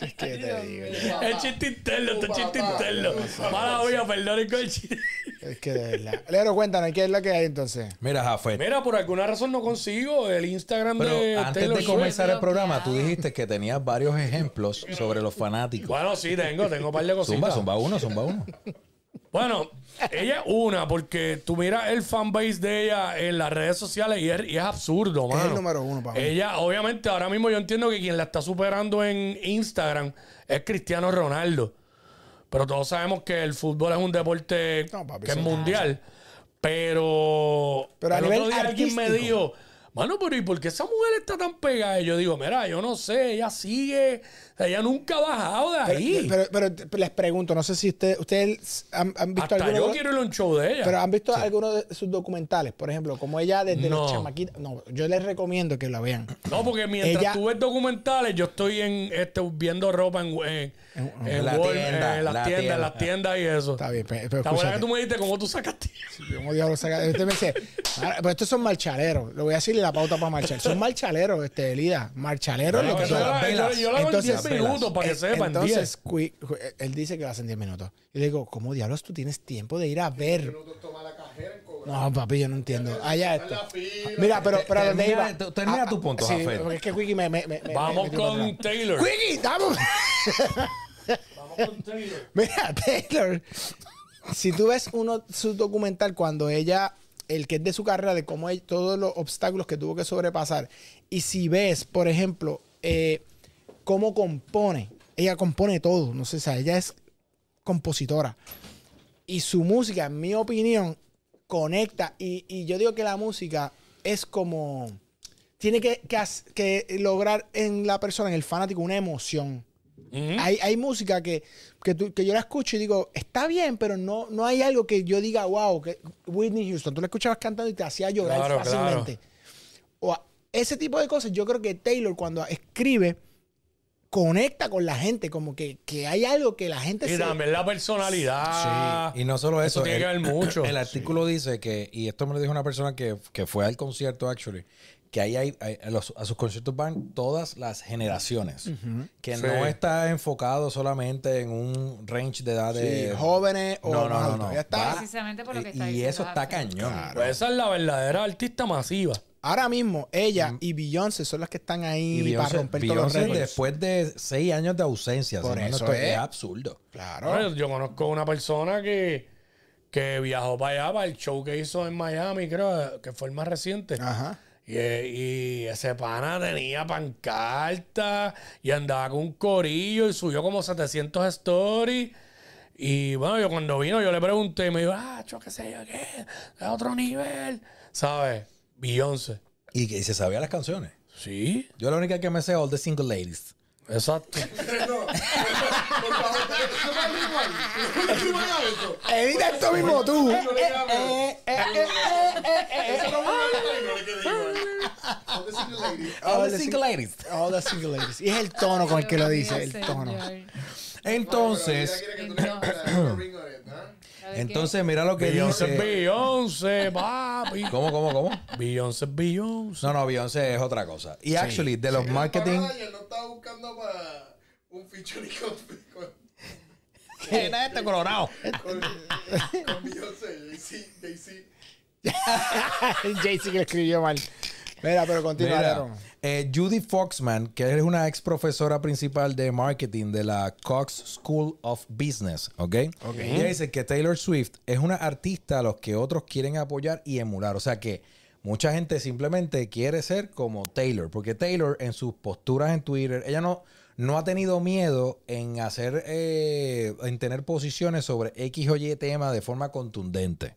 Speaker 2: Es que te digo.
Speaker 1: El chiste interno, este chiste interno. Mala vida, perdón con el chiste.
Speaker 2: Es que de verdad. *laughs* Lero, cuéntanos, ¿qué es lo que hay entonces?
Speaker 4: Mira, Jafet.
Speaker 1: Mira, por alguna razón no consigo el Instagram
Speaker 4: Pero
Speaker 1: de
Speaker 4: antes
Speaker 1: Taylor
Speaker 4: de
Speaker 1: Swift.
Speaker 4: comenzar el programa, tú dijiste que tenías varios ejemplos sobre los fanáticos.
Speaker 1: Bueno, sí, tengo, tengo un par de
Speaker 4: Zumba,
Speaker 1: cositas.
Speaker 4: zumba uno, zumba uno.
Speaker 1: Bueno, ella es una, porque tú miras el fanbase de ella en las redes sociales y es, y es absurdo,
Speaker 2: Es
Speaker 1: mano.
Speaker 2: el número uno para mí.
Speaker 1: Ella, obviamente, ahora mismo yo entiendo que quien la está superando en Instagram es Cristiano Ronaldo. Pero todos sabemos que el fútbol es un deporte
Speaker 2: No, papi,
Speaker 1: que es mundial. Pero,
Speaker 2: Pero a
Speaker 1: el
Speaker 2: nivel
Speaker 1: otro día alguien me dijo, Mano, pero ¿y por qué esa mujer está tan pegada? Y yo digo, mira, yo no sé, ella sigue, sea, ella nunca ha bajado de ahí.
Speaker 2: Pero, pero- pero les pregunto, no sé si usted- ustedes han, han visto
Speaker 1: Hasta
Speaker 2: alguno
Speaker 1: yo quiero ir a un show de ella.
Speaker 2: Pero han visto algunos de sus documentales, por ejemplo, como ella desde
Speaker 1: No.
Speaker 2: los chamaquitos. No, yo les recomiendo que la vean.
Speaker 1: No, porque mientras
Speaker 2: Ella-
Speaker 1: tú ves documentales, yo estoy en este, viendo ropa en, en, en
Speaker 4: La tienda,
Speaker 1: en las
Speaker 4: la
Speaker 1: tiendas, en
Speaker 4: tienda.
Speaker 1: las tiendas y eso.
Speaker 2: Está bien, pe- pero
Speaker 1: ¿Te acuerdas
Speaker 2: escúchate.
Speaker 1: que tú me dijiste cómo tú sacaste?
Speaker 2: ¿Cómo diablos saca? Usted me dice, "Ah, pero estos son marchaleros. Le voy a decirle la pauta para marchar. Son marchaleros, este, Elida. Marchaleros lo que
Speaker 1: yo,
Speaker 2: son.
Speaker 1: la- yo- yo lo en
Speaker 2: Entonces,
Speaker 1: 10 minutos para que
Speaker 2: Eh,
Speaker 1: sepan 10.
Speaker 2: Entonces, cu- él dice que lo hacen 10 minutos. Y le digo, ¿cómo diablos tú tienes tiempo de ir a ver?
Speaker 5: Minutos toma la cajera en cobrar.
Speaker 2: No, papi, yo no entiendo. Allá esto. Mira, pero, pero ¿a dónde
Speaker 4: Termina-
Speaker 2: iba?
Speaker 4: tu- termina
Speaker 2: Ah,
Speaker 4: tu punto,
Speaker 2: sí,
Speaker 4: Jafet.
Speaker 2: porque es que me, me,
Speaker 1: Vamos
Speaker 2: me
Speaker 1: con. Taylor.
Speaker 2: Vamos.
Speaker 1: Vamos con Taylor. *laughs*
Speaker 2: Mira, Taylor, si tú ves uno su documental cuando ella, el que es de su carrera, de cómo ella- todos los obstáculos que tuvo que sobrepasar, y si ves, por ejemplo, eh, cómo compone, ella compone todo, no sé, o sea, ella es compositora. Y su música, en mi opinión, conecta. Y, y yo digo que la música es como. Tiene que, que lograr en la persona, en el fanático, una emoción. Hay, hay música que, que, tú- que yo la escucho y digo, está bien, pero no, no hay algo que yo diga, wow, que Whitney Houston, tú la escuchabas cantando y te hacía llorar
Speaker 1: Claro,
Speaker 2: fácilmente. O ese tipo de cosas, yo creo que Taylor cuando escribe, conecta con la gente, como que, que hay algo que la gente
Speaker 1: Y
Speaker 2: se...
Speaker 1: también la personalidad.
Speaker 4: Y no solo eso,
Speaker 1: Eso tiene que ver mucho.
Speaker 4: El artículo dice que, y esto me lo dijo una persona que, que fue al concierto, actually, que ahí hay, hay- a, los- a sus conciertos van todas las generaciones. Que
Speaker 1: Sí.
Speaker 4: no está enfocado solamente en un range de edad
Speaker 2: Sí,
Speaker 4: de.
Speaker 2: jóvenes o
Speaker 4: No, no, no, no.
Speaker 2: Ya está.
Speaker 3: Precisamente por lo que
Speaker 4: y-
Speaker 3: está
Speaker 4: y
Speaker 3: diciendo
Speaker 4: eso está cañón.
Speaker 1: Pues esa es la verdadera artista masiva.
Speaker 2: Ahora mismo, ella y Beyoncé son las que están ahí
Speaker 4: Y
Speaker 2: para
Speaker 4: Beyoncé,
Speaker 2: romper todos los récords.
Speaker 4: después de seis años de ausencia.
Speaker 2: Por eso
Speaker 4: esto
Speaker 2: es.
Speaker 4: es absurdo.
Speaker 2: Claro.
Speaker 1: Bueno, yo conozco una persona que, que viajó para allá, para el show que hizo en Miami, creo, que fue el más reciente.
Speaker 2: Ajá.
Speaker 1: Y, y ese pana tenía pancarta y andaba con un corillo y subió como 700 stories. Y bueno, yo cuando vino, yo le pregunté y me dijo, ah, yo qué sé yo qué, es otro nivel, ¿sabes? Beyoncé.
Speaker 4: Y que y se sabía las canciones.
Speaker 1: Sí,
Speaker 4: Yo la única que me sé es All the Single Ladies.
Speaker 1: exacto.
Speaker 2: Evita esto mismo tú. All the single
Speaker 4: Ladies.
Speaker 2: All the single ladies. Y es el tono con el que lo dice, el tono.
Speaker 4: Entonces, entonces mira lo que
Speaker 1: Beyoncé
Speaker 4: dice.
Speaker 1: Beyoncé, papi. *laughs*
Speaker 4: ¿Cómo, cómo, cómo?
Speaker 1: Beyoncé Beyoncé.
Speaker 4: No, no, Beyoncé es otra cosa. Y actually, de los marketing.
Speaker 5: no estaba buscando para un featuring con, *laughs*
Speaker 4: ¿Qué es este colorado?
Speaker 5: con, con Beyoncé, Jay-Z, Jay-Z. *laughs*
Speaker 2: Jay-Z que escribió mal. Mira, pero continúa.
Speaker 4: Eh, Judy Foxman, que es una ex profesora principal de marketing de la Cox School of Business, ¿ok? Ella dice que Taylor Swift es una artista a los que otros quieren apoyar y emular. O sea que mucha gente simplemente quiere ser como Taylor, porque Taylor en sus posturas en Twitter, ella no, no ha tenido miedo en hacer, eh, en tener posiciones sobre X o Y tema de forma contundente.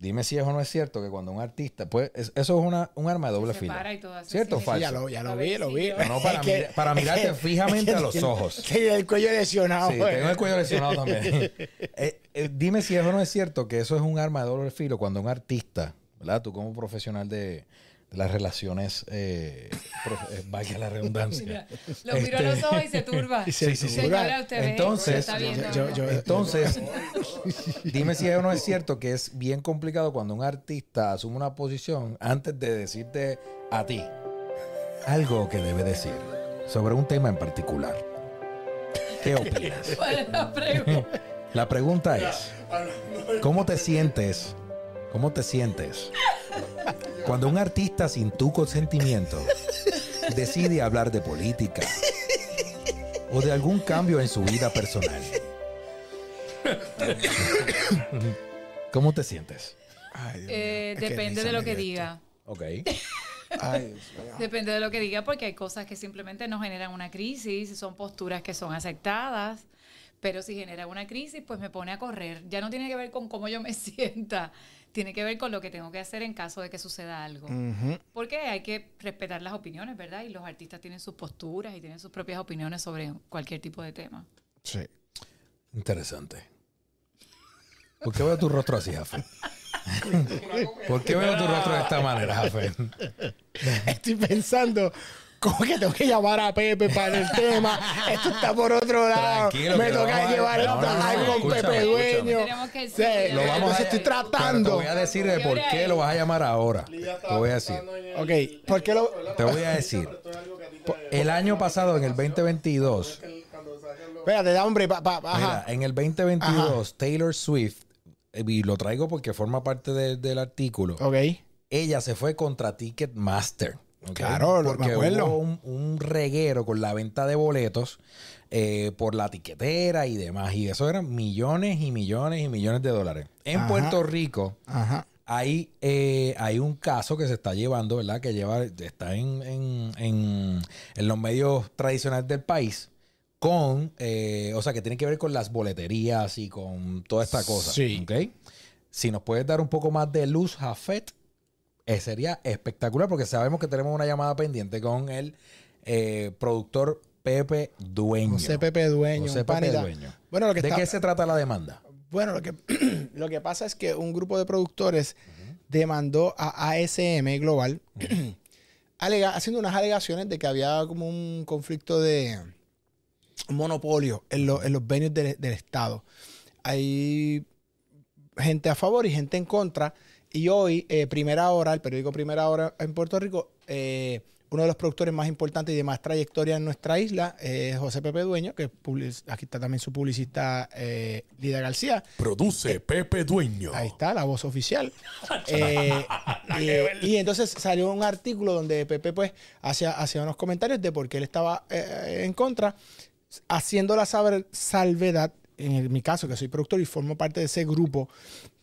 Speaker 4: Dime si eso no es cierto que cuando un artista, pues es- eso es una, un arma de doble
Speaker 3: Se
Speaker 4: filo.
Speaker 3: para y todo así,
Speaker 4: ¿Cierto o falso?
Speaker 2: Sí, ya lo, ya lo
Speaker 3: A
Speaker 2: vi, lo vi.
Speaker 4: No, para
Speaker 2: Es que-
Speaker 4: mir- para mirarte
Speaker 2: es *laughs* que-
Speaker 4: fijamente
Speaker 2: es
Speaker 4: a los ojos.
Speaker 2: Tiene el cuello lesionado.
Speaker 4: Sí,
Speaker 2: pues.
Speaker 4: tengo el cuello lesionado *laughs* también. *laughs* Eh, eh, dime si eso no es cierto, que eso es un arma de doble filo cuando un artista, ¿verdad? Tú como profesional de las relaciones, eh, eh, valga la redundancia.
Speaker 3: Mira, lo miro a los ojos y se turba. *laughs*
Speaker 2: Y se
Speaker 3: Señora,
Speaker 2: turba.
Speaker 3: usted
Speaker 4: Entonces,
Speaker 3: está viendo,
Speaker 2: yo-
Speaker 3: ¿no?
Speaker 2: yo-
Speaker 4: Entonces, *laughs* dime si eso no es cierto, que es bien complicado cuando un artista asume una posición antes de decirte a ti algo que debe decir sobre un tema en particular. ¿Qué opinas? *laughs*
Speaker 3: ¿Cuál es la pregunta?
Speaker 4: La pregunta es, ¿cómo te sientes? ¿Cómo te sientes cuando un artista sin tu consentimiento decide hablar de política o de algún cambio en su vida personal? ¿Cómo te sientes?
Speaker 2: Ay, Dios
Speaker 3: Eh, depende de lo que diga.
Speaker 4: Ok.
Speaker 2: Ay.
Speaker 3: Depende de lo que diga, porque hay cosas que simplemente no generan una crisis, son posturas que son aceptadas. Pero si genera una crisis, pues me pone a correr. Ya no tiene que ver con cómo yo me *laughs* sienta, tiene que ver con lo que tengo que hacer en caso de que suceda algo. Porque hay que respetar las opiniones, ¿verdad? Y los artistas tienen sus posturas y tienen sus propias opiniones sobre cualquier tipo de tema.
Speaker 2: Sí.
Speaker 4: Interesante. ¿Por qué veo tu rostro así, Jafe? *laughs* ¿Por qué veo tu rostro de esta manera, Jafe?
Speaker 2: Estoy pensando. ¿Cómo que tengo que llamar a Pepe para el tema? Esto está por otro lado.
Speaker 4: Tranquilo,
Speaker 2: Me toca
Speaker 4: a-
Speaker 2: llevar
Speaker 4: no, no, no,
Speaker 2: con Pepe. Dueño.
Speaker 3: Que-
Speaker 2: Sí,
Speaker 4: Lo vamos a-
Speaker 2: estoy
Speaker 4: Pero te
Speaker 2: tratando.
Speaker 4: voy a decir de por qué lo vas a llamar ahora. Te voy a decir.
Speaker 2: Ok, ¿por qué lo-.
Speaker 4: Te voy a decir. El año pasado, en el 2022,
Speaker 5: el- cuando sacan los-
Speaker 2: Espérate, da hombre. Pa, pa-
Speaker 4: Mira, en el 2022, Taylor Swift, eh, y lo traigo porque forma parte de- del artículo,
Speaker 2: Ok.
Speaker 4: ella se fue contra Ticketmaster. ¿Ok?
Speaker 2: Claro, lo- me
Speaker 4: porque
Speaker 2: acuerdo.
Speaker 4: hubo un, un reguero con la venta de boletos eh, por la tiquetera y demás. Y eso eran millones y millones y millones de dólares. En
Speaker 2: Ajá.
Speaker 4: Puerto Rico
Speaker 2: Ajá.
Speaker 4: hay, eh, hay un caso que se está llevando, ¿verdad? Que lleva, está en, en- en- en los medios tradicionales del país. Con, eh, o sea, que tiene que ver con las boleterías y con toda esta cosa.
Speaker 2: Sí.
Speaker 4: ¿ok? Si nos puedes dar un poco más de luz, Jafet, eh, sería espectacular porque sabemos que tenemos una llamada pendiente con el eh, productor Pepe Dueño.
Speaker 2: José Pepe Dueño.
Speaker 4: José Pepe. Dueño.
Speaker 2: Bueno, lo que
Speaker 4: ¿De
Speaker 2: está-
Speaker 4: qué se trata la demanda?
Speaker 2: Bueno, lo que, *clears throat* lo que pasa es que un grupo de productores demandó a ASM Global *clears throat* alega- haciendo unas alegaciones de que había como un conflicto de monopolio en, lo- en los venues del, del Estado. Hay gente a favor y gente en contra. Y hoy, eh, Primera Hora, el periódico Primera Hora en Puerto Rico, eh, uno de los productores más importantes y de más trayectoria en nuestra isla es José Pepe Dueño, que aquí está también su publicista eh, Lida García.
Speaker 1: Produce Pepe Dueño.
Speaker 2: Ahí está, la voz oficial. *laughs* Eh, y, y entonces salió un artículo donde Pepe pues hacía, hacía unos comentarios de por qué él estaba eh, en contra, haciendo la saber- salvedad, en el- mi caso que soy productor y formo parte de ese grupo,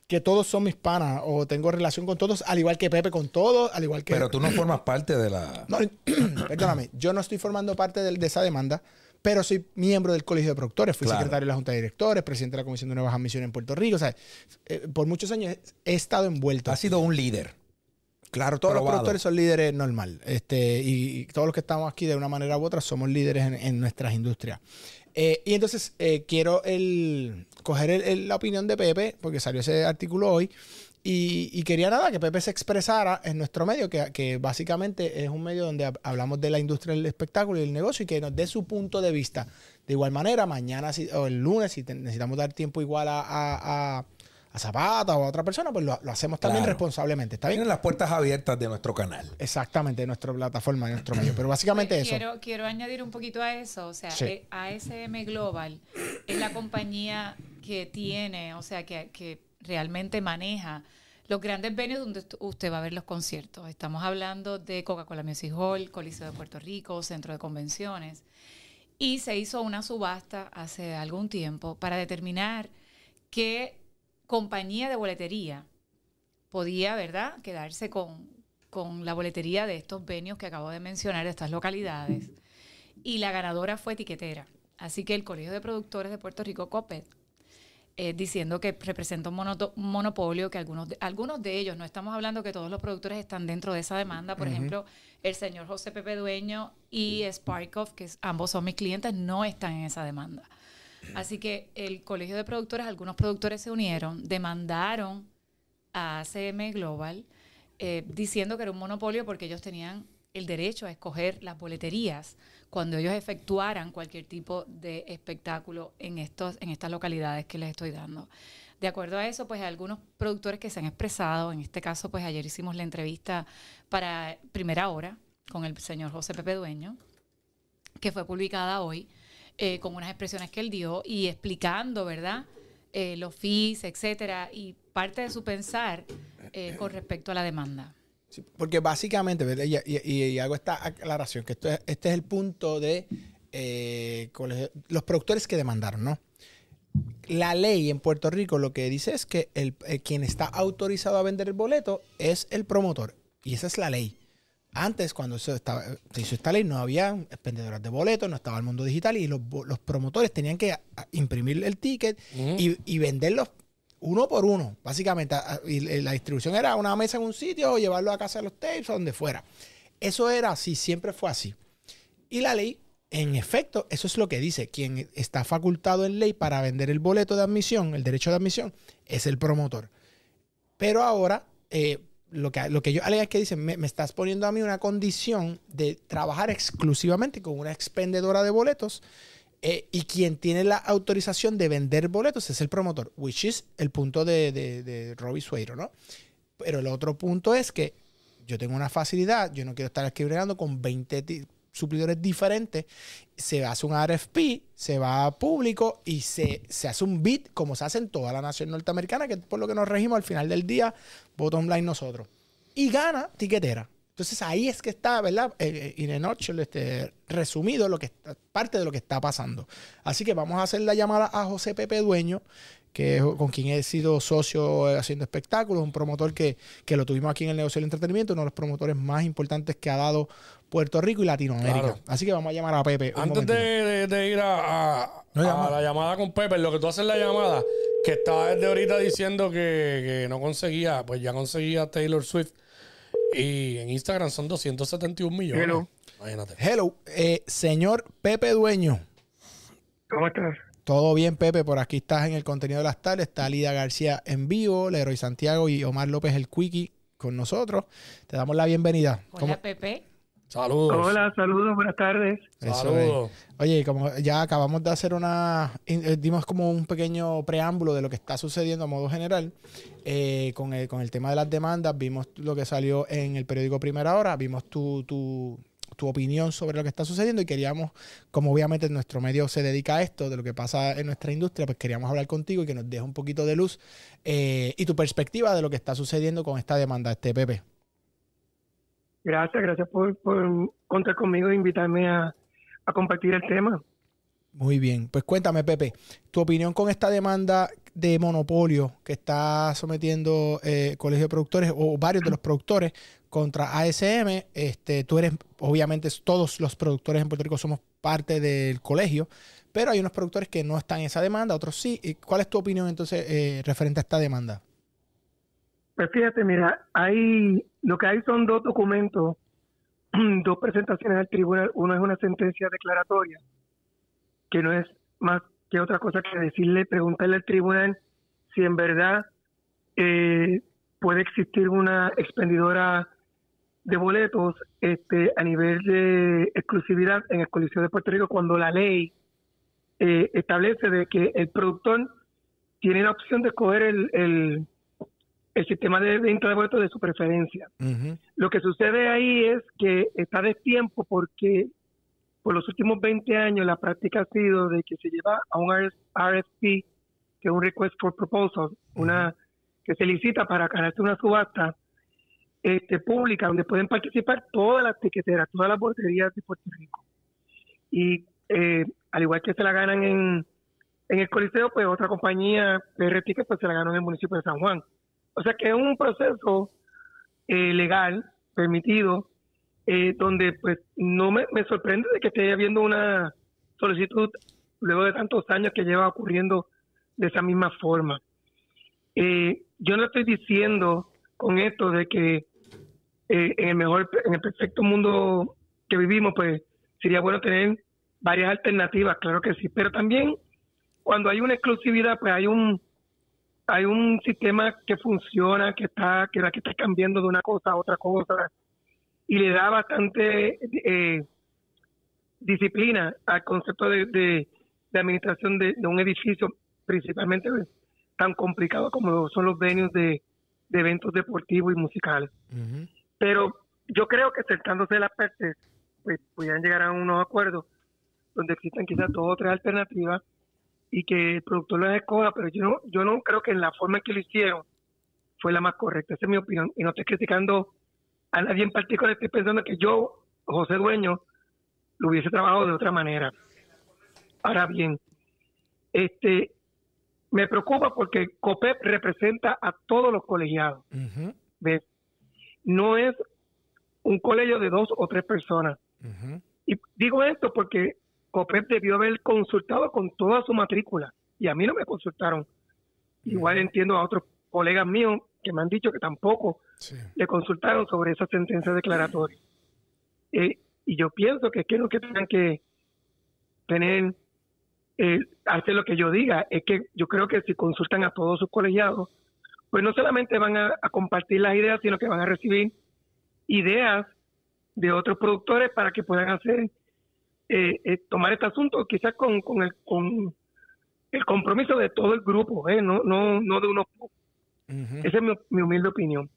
Speaker 2: que todos son mis panas o tengo relación con todos, al igual que Pepe con todos, al igual que...
Speaker 4: Pero tú no formas parte de la...
Speaker 2: No, *clears throat* perdóname, yo no estoy formando parte de, esa demanda, pero soy miembro del Colegio de Productores, fui
Speaker 4: Claro.
Speaker 2: secretario de la Junta de Directores, presidente de la Comisión de Nuevas Admisiones en Puerto Rico, o sea, eh, por muchos años he estado envuelto.
Speaker 4: Has sido un líder.
Speaker 2: Claro, todos los productores son líderes normal. Este, y, y todos los que estamos aquí de una manera u otra somos líderes en, en nuestras industrias. Eh, y entonces eh, quiero el, coger el- el- la opinión de Pepe, porque salió ese artículo hoy, y, y quería nada que Pepe se expresara en nuestro medio, que, que básicamente es un medio donde hab- hablamos de la industria del espectáculo y del negocio, y que nos dé su punto de vista. De igual manera, mañana si- o el lunes, si te- necesitamos dar tiempo igual a, a, a- a Zapata o a otra persona, pues lo, lo hacemos también
Speaker 4: Claro.
Speaker 2: responsablemente. ¿Está bien?
Speaker 4: Tienen las puertas abiertas de nuestro canal.
Speaker 2: Exactamente, de nuestra plataforma, de nuestro medio. Pero básicamente
Speaker 3: Pues
Speaker 2: eso.
Speaker 3: Quiero, quiero añadir un poquito a eso. O sea,
Speaker 2: Sí.
Speaker 3: eh, ASM Global es la compañía que tiene, o sea, que, realmente maneja los grandes venues donde ust- usted va a ver los conciertos. Estamos hablando de Coca-Cola Music Hall, Coliseo de Puerto Rico, Centro de Convenciones. Y se hizo una subasta hace algún tiempo para determinar qué compañía de boletería podía, ¿verdad?, quedarse con, con la boletería de estos venios que acabo de mencionar, de estas localidades. Y la ganadora fue Tiquetera. Así que el Colegio de Productores de Puerto Rico, COPED, eh, diciendo que representa un monopolio, que algunos de, algunos de ellos, no estamos hablando que todos los productores están dentro de esa demanda, por ejemplo, el señor José Pepe Dueño y Sparkoff, que es- ambos son mis clientes, no están en esa demanda. Así que el Colegio de Productores, algunos productores se unieron, demandaron a ACM Global eh, diciendo que era un monopolio porque ellos tenían el derecho a escoger las boleterías cuando ellos efectuaran cualquier tipo de espectáculo en, estos, en estas localidades que les estoy dando. De acuerdo a eso, pues hay algunos productores que se han expresado, en este caso, pues ayer hicimos la entrevista para primera hora con el señor José Pepe Dueño, que fue publicada hoy, eh, con unas expresiones que él dio y explicando, ¿verdad? Eh, los fees, etcétera, y parte de su pensar eh, con respecto a la demanda.
Speaker 2: Sí, porque básicamente, ¿verdad? Y, y- y hago esta aclaración, que esto es- este es el punto de eh, los productores que demandaron, ¿no? La ley en Puerto Rico lo que dice es que el, quien está autorizado a vender el boleto es el promotor. Y esa es la ley. Antes, cuando se, estaba, se hizo esta ley, no había expendedoras de boletos, no estaba el mundo digital y los, promotores tenían que imprimir el ticket y, y venderlos uno por uno, básicamente. Y la distribución era una mesa en un sitio o llevarlo a casa de los tapes o donde fuera. Eso era así, siempre fue así. Y la ley, en efecto, eso es lo que dice. Quien está facultado en ley para vender el boleto de admisión, el derecho de admisión, es el promotor. Pero ahora, eh, lo, que, lo que yo alegan es que dicen, me, me estás poniendo a mí una condición de trabajar exclusivamente con una expendedora de boletos eh, y quien tiene la autorización de vender boletos es el promotor, which is el punto de, de, de Robbie Sueiro, ¿no? Pero el otro punto es que yo tengo una facilidad, yo no quiero estar bregando con 20 ti- suplidores diferentes, se hace un RFP, se va a público y se, se hace un bid como se hace en toda la nación norteamericana, que es por lo que nos regimos al final del día, bottom line nosotros. Y gana tiquetera. Entonces ahí es que está, ¿verdad? Eh, eh, a nutshell, este, resumido lo que está- parte de lo que está pasando. Así que vamos a hacer la llamada a José Pepe Dueño, que es con quien he sido socio eh, haciendo espectáculos, un promotor que, que lo tuvimos aquí en el negocio del entretenimiento, uno de los promotores más importantes que ha dado Puerto Rico y Latinoamérica.
Speaker 1: Claro.
Speaker 2: Así que vamos a llamar a Pepe.
Speaker 1: Antes de,
Speaker 2: momentito.
Speaker 1: de- de ir a, a-
Speaker 2: No,
Speaker 1: a
Speaker 2: llama.
Speaker 1: la llamada con Pepe, lo que tú haces la llamada, que estaba desde ahorita diciendo que, que no conseguía, pues ya conseguía Taylor Swift. Y en Instagram son 271 millones.
Speaker 6: Hello.
Speaker 1: Imagínate.
Speaker 2: Hello, eh, señor Pepe Dueño.
Speaker 6: ¿Cómo estás?
Speaker 2: Todo bien, Pepe. Por aquí estás en el contenido de las tardes. Está Lida García en vivo, Leroy Santiago y Omar López, el Quickie, con nosotros. Te damos la bienvenida.
Speaker 3: Hola,
Speaker 2: ¿Cómo-
Speaker 3: Pepe.
Speaker 1: Saludos.
Speaker 6: Hola, saludos, buenas tardes.
Speaker 1: Saludos.
Speaker 2: Oye, como ya acabamos de hacer una, eh, dimos como un pequeño preámbulo de lo que está sucediendo a modo general eh, con, el, con el tema de las demandas, vimos lo que salió en el periódico Primera Hora, vimos tu, tu, tu opinión sobre lo que está sucediendo y queríamos, como obviamente nuestro medio se dedica a esto, de lo que pasa en nuestra industria, pues queríamos hablar contigo y que nos deje un poquito de luz eh, y tu perspectiva de lo que está sucediendo con esta demanda, este Pepe.
Speaker 6: Gracias, gracias por, contar conmigo e invitarme a, compartir el tema.
Speaker 2: Muy bien, pues cuéntame, Pepe, tu opinión con esta demanda de monopolio que está sometiendo eh, Colegio de Productores o varios de los productores contra ASM. Este, tú eres, obviamente, todos los productores en Puerto Rico somos parte del colegio, pero hay unos productores que no están en esa demanda, otros sí. ¿Y ¿Cuál es tu opinión entonces eh, referente a esta demanda?
Speaker 6: Pues fíjate, mira, hay lo que hay son dos documentos, *clears throat* dos presentaciones al tribunal. Uno es una sentencia declaratoria, que no es más que otra cosa que decirle, preguntarle al tribunal si en verdad eh, puede existir una expendidora de boletos este, a nivel de exclusividad en el Coliseo de Puerto Rico cuando la ley eh, establece de que el productor tiene la opción de escoger el, el, el sistema de venta de boletos de su preferencia. Lo que sucede ahí es que está de tiempo porque por los últimos 20 años la práctica ha sido de que se lleva a un RFP, que es un Request for Proposal, una que se licita para ganarse una subasta este, pública donde pueden participar todas las tiqueteras, todas las boleterías de Puerto Rico. Y eh, al igual que se la ganan en, en el Coliseo, pues otra compañía, PR Tickets, pues se la ganó en el municipio de San Juan. O sea que es un proceso eh, legal, permitido, eh, donde pues no me, me sorprende de que esté habiendo una solicitud luego de tantos años que lleva ocurriendo de esa misma forma. Eh, yo no estoy diciendo con esto de que eh, en el mejor, en el perfecto mundo que vivimos, pues sería bueno tener varias alternativas, claro que sí, pero también cuando hay una exclusividad, pues hay un hay un sistema que funciona, que está que, que está cambiando de una cosa a otra cosa y le da bastante eh, disciplina al concepto de, de, de administración de, de, un edificio, principalmente tan complicado como son los venues de, eventos deportivos y musicales. Pero yo creo que sentándose las partes, pues pudieran llegar a unos acuerdos donde existan quizás dos o tres alternativas y que el productor las escoja, pero yo no, yo no creo que en la forma en que lo hicieron fue la más correcta. Esa es mi opinión. Y no estoy criticando a nadie en particular, estoy pensando que yo, José Dueño, lo hubiese trabajado de otra manera. Ahora bien, este me preocupa porque COPEP representa a todos los colegiados. ¿ves? No es un colegio de dos o tres personas. Y digo esto porque COPEP debió haber consultado con toda su matrícula y a mí no me consultaron. Igual entiendo a otros colegas míos que me han dicho que tampoco
Speaker 2: Sí.
Speaker 6: le consultaron sobre esa sentencia declaratoria. Eh, y yo pienso que es que lo que tengan que tener, eh, hacer lo que yo diga, es que yo creo que si consultan a todos sus colegiados, pues no solamente van a, a compartir las ideas, sino que van a recibir ideas de otros productores para que puedan hacer, eh, eh, tomar este asunto quizás con, con, el, con el compromiso de todo el grupo, eh, no, no, no de unos pocos. Esa es mi, mi humilde opinión.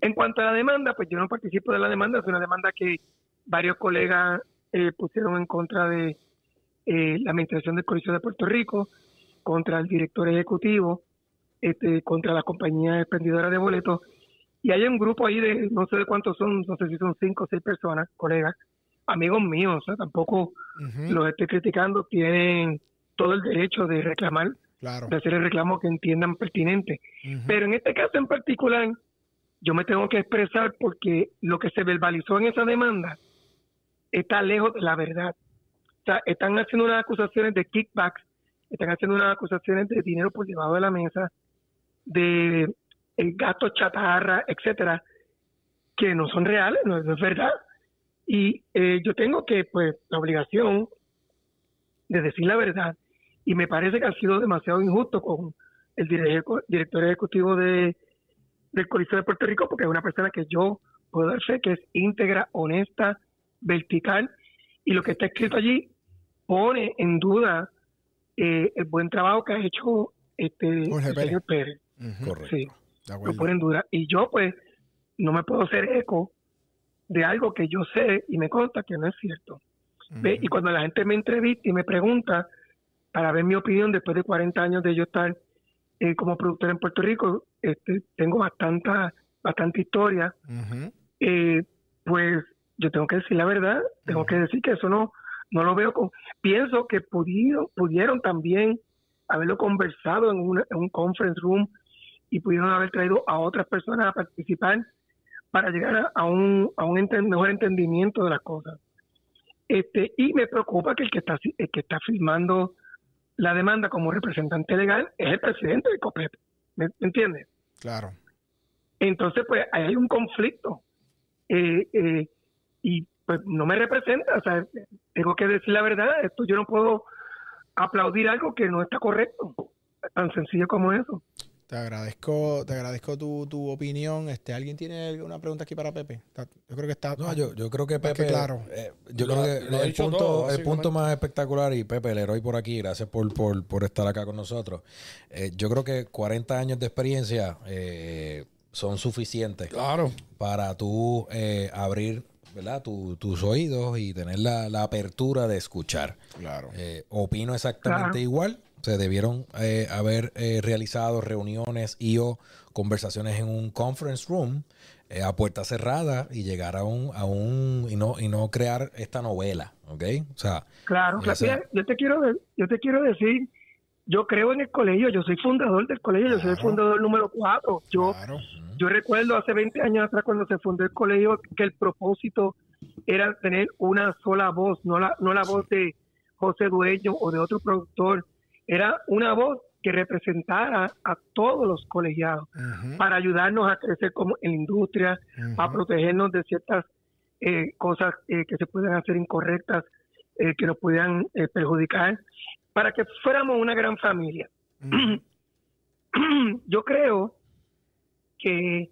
Speaker 6: En cuanto a la demanda, pues yo no participo de la demanda, es una demanda que varios colegas eh, pusieron en contra de eh, la Administración del Colegio de Puerto Rico, contra el director ejecutivo, este, contra la compañía expendedora de boletos. Y hay un grupo ahí de, no sé de cuántos son, no sé si son cinco o seis personas, colegas, amigos míos, o sea, tampoco los estoy criticando, tienen todo el derecho de reclamar,
Speaker 2: Claro.
Speaker 6: de hacer el reclamo que entiendan pertinente. Pero en este caso en particular, yo me tengo que expresar porque lo que se verbalizó en esa demanda está lejos de la verdad. O sea, están haciendo unas acusaciones de kickbacks, están haciendo unas acusaciones de dinero por debajo de la mesa, de el gasto chatarra, etcétera, que no son reales, no, no es verdad. Y eh, yo tengo que, pues, la obligación de decir la verdad. Y me parece que ha sido demasiado injusto con el director ejecutivo de, del Coliseo de Puerto Rico, porque es una persona que yo puedo dar fe que es íntegra, honesta, vertical, y lo que está escrito allí pone en duda eh, el buen trabajo que ha hecho este
Speaker 2: Jorge
Speaker 6: el señor Pérez.
Speaker 4: Correcto.
Speaker 6: Sí, lo pone en duda. Y yo, pues, no me puedo hacer eco de algo que yo sé y me consta que no es cierto. ¿Ve? Y cuando la gente me entrevista y me pregunta para ver mi opinión después de 40 años de yo estar eh, como productor en Puerto Rico, este, tengo bastante, bastante historia, eh, pues yo tengo que decir la verdad, tengo que decir que eso no, no lo veo con... Pienso que pudieron, pudieron también haberlo conversado en, una- en un conference room y pudieron haber traído a otras personas a participar para llegar a, un, a un enten- mejor entendimiento de las cosas. Este, y me preocupa que el que está el que está firmando la demanda como representante legal es el presidente de COPEP. ¿Me, me entiendes?
Speaker 2: Claro.
Speaker 6: Entonces, pues ahí hay un conflicto. Eh, eh, y pues no me representa. O sea, tengo que decir la verdad. Esto yo no puedo aplaudir algo que no está correcto. Tan sencillo como eso.
Speaker 2: Te agradezco, te agradezco tu, tu opinión. Este, ¿Alguien tiene alguna pregunta aquí para Pepe? Está- Yo creo que está.
Speaker 4: No, yo, yo creo que Pepe.
Speaker 2: claro.
Speaker 4: eh, yo
Speaker 1: Lo-
Speaker 4: creo que
Speaker 1: lo
Speaker 4: el punto,
Speaker 1: todo,
Speaker 4: el punto más espectacular, y Pepe, el héroe por aquí, gracias por, por, por estar acá con nosotros. Eh, yo creo que 40 años de experiencia eh, son suficientes
Speaker 1: Claro.
Speaker 4: para tú eh, abrir ¿verdad? Tu- tus oídos y tener la, la apertura de escuchar.
Speaker 2: Claro.
Speaker 4: Eh, opino exactamente
Speaker 6: Claro.
Speaker 4: igual. Se debieron eh, haber eh, realizado reuniones y o conversaciones en un conference room eh, a puerta cerrada y llegar a un, a un y no y no crear esta novela, ¿ok? O sea,
Speaker 6: Claro,
Speaker 4: sea.
Speaker 6: Mira, yo te quiero yo te quiero decir, yo creo en el colegio, yo soy fundador del colegio, yo soy el fundador número cuatro. Yo
Speaker 2: Claro.
Speaker 6: Yo recuerdo hace 20 años atrás cuando se fundó el colegio que el propósito era tener una sola voz, no la, no la voz de José Dueño o de otro productor, era una voz que representara a todos los colegiados para ayudarnos a crecer como en la industria, para protegernos de ciertas eh, cosas eh, que se puedan hacer incorrectas, eh, que nos eh, perjudicar, para que fuéramos una gran familia. *clears throat* Yo creo que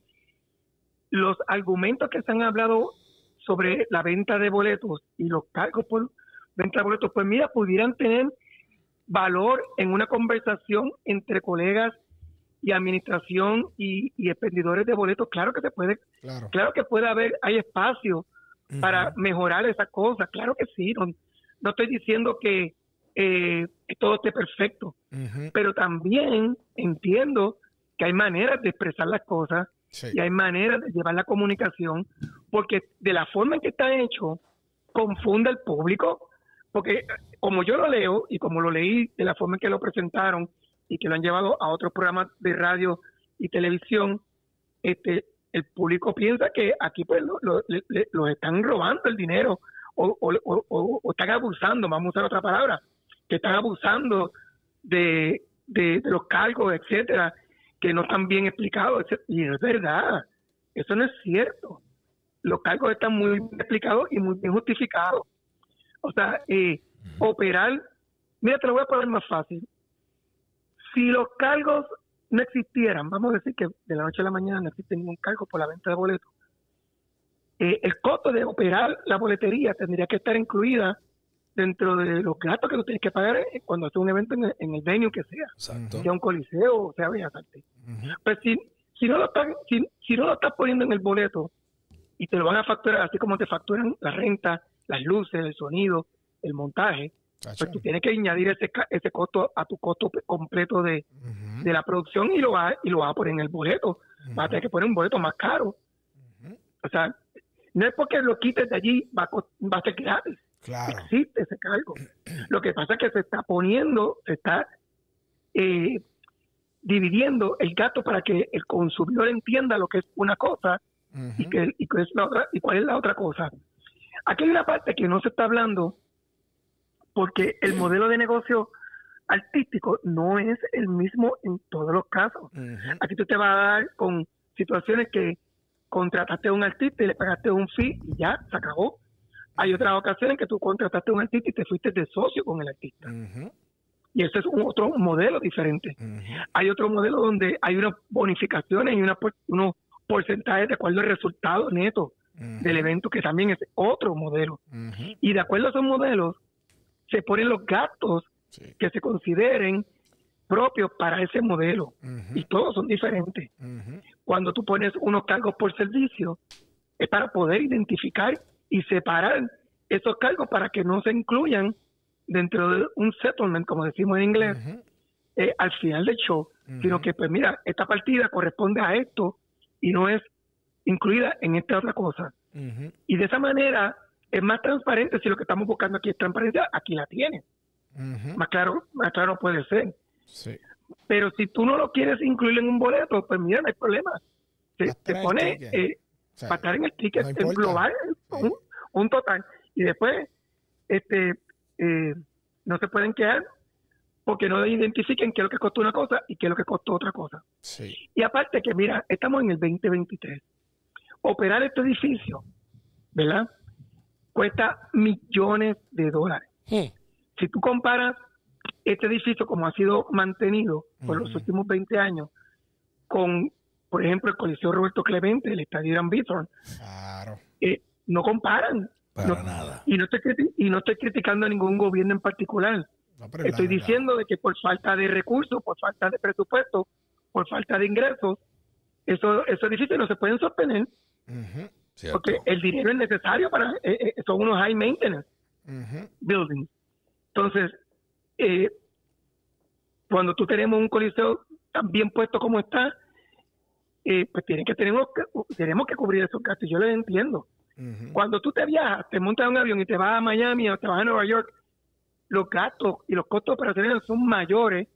Speaker 6: los argumentos que se han hablado sobre la venta de boletos y los cargos por venta de boletos, pues mira, pudieran tener valor en una conversación entre colegas y administración y, y expendedores de boletos. Claro que se puede,
Speaker 2: Claro.
Speaker 6: claro que puede haber, hay espacio para mejorar esas cosas, claro que sí. No, no estoy diciendo que, eh, que todo esté perfecto, pero también entiendo que hay maneras de expresar las cosas
Speaker 2: Sí.
Speaker 6: y hay maneras de llevar la comunicación, porque de la forma en que está hecho, confunde al público, porque como yo lo leo y como lo leí de la forma en que lo presentaron y que lo han llevado a otros programas de radio y televisión, este el público piensa que aquí pues lo, lo- los están robando el dinero o, o- están abusando, vamos a usar otra palabra, que están abusando de, de- de los cargos, etcétera, que no están bien explicados. Y no es verdad, eso no es cierto. Los cargos están muy bien explicados y muy bien justificados. O sea, eh, operar, mira, te lo voy a poner más fácil. Si los cargos no existieran, vamos a decir que de la noche a la mañana no existe ningún cargo por la venta de boletos, eh, el costo de operar la boletería tendría que estar incluida dentro de los gastos que tú tienes que pagar eh, cuando haces un evento en el, en el venue que sea,
Speaker 4: Exacto.
Speaker 6: sea un coliseo o sea Bellas Artes. Pues si, si, no lo estás, si, si no lo estás poniendo en el boleto y te lo van a facturar así como te facturan la renta, las luces, el sonido, el montaje, pues tú tienes que añadir ese, ese costo a tu costo completo de, de la producción y lo vas y lo vas a poner en el boleto. Vas a tener que poner un boleto más caro. O sea, no es porque lo quites de allí va a, va a ser gratis.
Speaker 2: Claro.
Speaker 6: Existe ese cargo. Lo que pasa es que se está poniendo, se está eh, dividiendo el gasto para que el consumidor entienda lo que es una cosa y, que, y, cuál es la otra, y cuál es la otra cosa. Aquí hay una parte que no se está hablando porque el modelo de negocio artístico no es el mismo en todos los casos. Aquí tú te vas a dar con situaciones que contrataste a un artista y le pagaste un fee y ya se acabó. Hay otras ocasiones que tú contrataste a un artista y te fuiste de socio con el artista. Y ese es un otro modelo diferente. Hay otro modelo donde hay unas bonificaciones y unos porcentajes de acuerdo al resultado neto Del evento, que también es otro modelo. Y de acuerdo a esos modelos, se ponen los gastos
Speaker 2: Sí.
Speaker 6: que se consideren propios para ese modelo. Y todos son diferentes. Cuando tú pones unos cargos por servicio, es para poder identificar y separar esos cargos para que no se incluyan dentro de un settlement, como decimos en inglés, eh, al final del show, sino que, pues mira, esta partida corresponde a esto y no es incluida en esta otra cosa. Y de esa manera es más transparente. Si lo que estamos buscando aquí es transparencia, aquí la tienes.
Speaker 2: Ujú.
Speaker 6: Más claro, más claro puede ser.
Speaker 2: Sí.
Speaker 6: Pero si tú no lo quieres incluir en un boleto, pues mira, no hay problema. Se, te pone eh,
Speaker 2: O sea,
Speaker 6: para estar en el ticket
Speaker 2: no
Speaker 6: global,
Speaker 2: Sí.
Speaker 6: un, un total. Y después, este, eh, no se pueden quedar porque no identifiquen qué es lo que costó una cosa y qué es lo que costó otra cosa.
Speaker 2: sí.
Speaker 6: Y aparte que, mira, estamos en el 2023. Operar este edificio, ¿verdad? Cuesta millones de dólares.
Speaker 1: Hmm.
Speaker 6: Si tú comparas este edificio como ha sido mantenido por los últimos 20 años con, por ejemplo, el Coliseo Roberto Clemente, el Estadio Irán Bithorn,
Speaker 2: Claro.
Speaker 6: eh, no comparan.
Speaker 4: Para
Speaker 6: No-
Speaker 4: nada.
Speaker 6: Y no, estoy y no estoy criticando a ningún gobierno en particular.
Speaker 2: No,
Speaker 6: Estoy
Speaker 2: verdad.
Speaker 6: diciendo de que por falta de recursos, por falta de presupuesto, por falta de ingresos, eso, esos edificios no se pueden sostener Porque el dinero es necesario para, eh, eh, son unos high maintenance
Speaker 2: Ujú.
Speaker 6: buildings. Entonces, eh, cuando tú tenemos un coliseo tan bien puesto como está, eh, pues tienen que tenemos que tenemos que cubrir esos gastos. Yo lo entiendo. Cuando tú te viajas, te montas en un avión y te vas a Miami o te vas a Nueva York, los gastos y los costos operacionales son mayores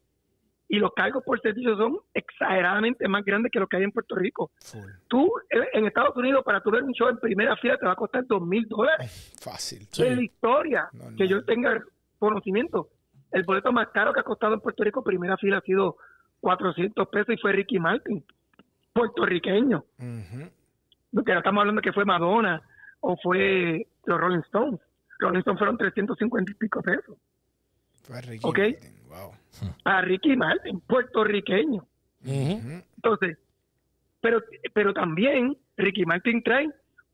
Speaker 6: y los cargos por servicio son exageradamente más grandes que lo que hay en Puerto Rico.
Speaker 2: Full.
Speaker 6: Tú, eh, en Estados Unidos, para tú ver un show en primera fila te va a costar dos mil dólares.
Speaker 2: Fácil.
Speaker 6: En la historia que yo tenga conocimiento, el boleto más caro que ha costado en Puerto Rico primera fila ha sido 400 pesos y fue Ricky Martin, puertorriqueño.
Speaker 2: Ujú.
Speaker 6: Porque ahora estamos hablando que fue Madonna o fue los Rolling Stones. Rolling Stones fueron 350 y pico pesos.
Speaker 2: Fue Ricky
Speaker 6: Ok.
Speaker 2: Martin. Wow.
Speaker 6: A Ricky Martin, puertorriqueño. Entonces, pero, pero también Ricky Martin trae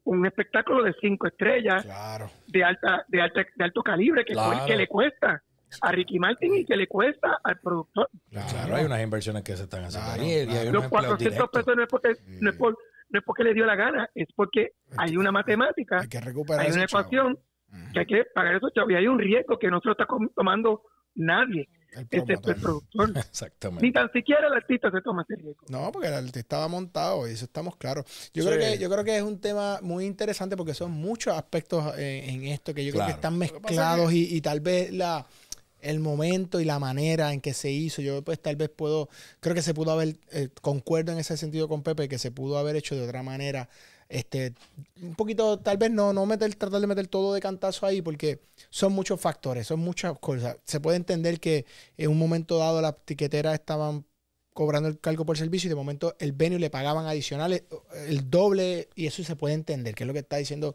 Speaker 6: un espectáculo de cinco estrellas
Speaker 2: Claro.
Speaker 6: de alta, de alta, de alto calibre que,
Speaker 1: Claro.
Speaker 6: que le cuesta a Ricky Martin y que le cuesta al productor.
Speaker 4: Claro, hay unas inversiones que se están haciendo y hay
Speaker 6: Los
Speaker 4: empleos
Speaker 6: 400
Speaker 4: directos.
Speaker 6: pesos no es porque no es por no es porque le dio la gana, es porque hay una matemática,
Speaker 2: Hay que recuperar
Speaker 6: hay una
Speaker 2: chavo.
Speaker 6: ecuación que hay que pagar esos chavos y hay un riesgo que no se lo está tomando nadie,
Speaker 2: El
Speaker 6: productor. *laughs*
Speaker 4: Exactamente.
Speaker 6: Ni tan siquiera el artista se toma ese riesgo.
Speaker 2: No, porque el artista estaba montado y eso estamos claros. Yo
Speaker 1: Sí.
Speaker 2: creo que yo creo que es un tema muy interesante porque son muchos aspectos eh, en esto que yo creo que están
Speaker 1: que
Speaker 2: mezclados y, y tal vez la el momento y la manera en que se hizo. Yo pues tal vez puedo, creo que se pudo haber, eh, concuerdo en ese sentido con Pepe, que se pudo haber hecho de otra manera. Este, un poquito, tal vez no, no meter, tratar de meter todo de cantazo ahí, porque son muchos factores, son muchas cosas. Se puede entender que en un momento dado las tiqueteras estaban cobrando el cargo por servicio y de momento el venue le pagaban adicionales, el doble, y eso se puede entender, que es lo que está diciendo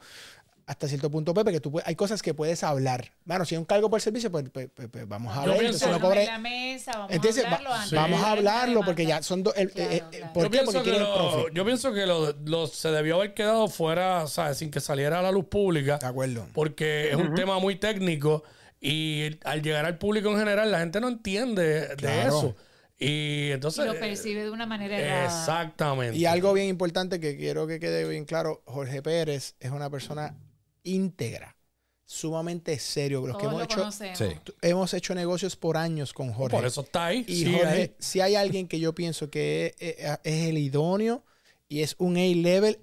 Speaker 2: hasta cierto punto, Pepe, que tú puedes- hay cosas que puedes hablar. Bueno, si hay un cargo por servicio, pues, pues- pues- pues vamos a
Speaker 1: pienso
Speaker 2: entonces no cobre-
Speaker 3: la mesa, vamos a hablarlo
Speaker 2: Vamos a
Speaker 3: la
Speaker 2: hablarlo porque ya son dos. el-
Speaker 3: Claro,
Speaker 2: eh, eh,
Speaker 3: claro.
Speaker 2: ¿Por
Speaker 1: yo,
Speaker 2: qué?
Speaker 1: pienso
Speaker 2: Porque
Speaker 1: que
Speaker 2: el
Speaker 1: lo,
Speaker 2: profit.
Speaker 1: yo pienso que lo, lo- se debió haber quedado fuera, ¿sabes? Sin que saliera a la luz pública.
Speaker 2: De acuerdo.
Speaker 1: Porque es un tema muy técnico y al llegar al público en general, la gente no entiende de
Speaker 2: Claro.
Speaker 1: eso. Y
Speaker 3: Y
Speaker 1: entonces.
Speaker 3: lo percibe de una manera errada.
Speaker 1: Exactamente.
Speaker 2: Y algo bien importante que quiero que quede bien claro: Jorge Pérez es una persona íntegra, sumamente serio. Los
Speaker 3: Todos
Speaker 2: que hemos
Speaker 3: lo
Speaker 2: hecho,
Speaker 3: conocemos.
Speaker 4: Sí.
Speaker 2: hemos hecho negocios por años con Jorge.
Speaker 1: Por eso está ahí.
Speaker 2: Y
Speaker 1: sigue
Speaker 2: Jorge,
Speaker 1: ahí.
Speaker 2: si hay alguien que yo pienso que es, es- es el idóneo y es un A-level,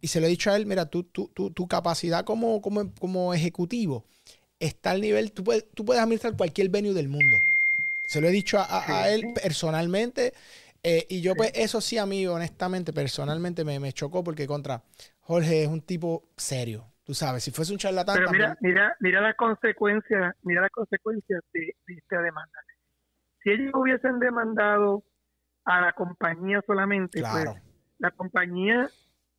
Speaker 2: y se lo he dicho a él, mira, tú, tú, tú- tu capacidad como, como, como ejecutivo está al nivel, tú puedes, tú puedes administrar cualquier venue del mundo. Se lo he dicho a, a- a él personalmente. eh, y yo, pues, eso sí, a mí, honestamente, personalmente me, me chocó porque contra Jorge es un tipo serio. Tú sabes, si fuese un charlatán,
Speaker 6: Pero mira,
Speaker 2: también-
Speaker 6: mira, mira las consecuencias, mira las consecuencias de, de esta demanda. Si ellos hubiesen demandado a la compañía solamente,
Speaker 2: claro.
Speaker 6: pues la compañía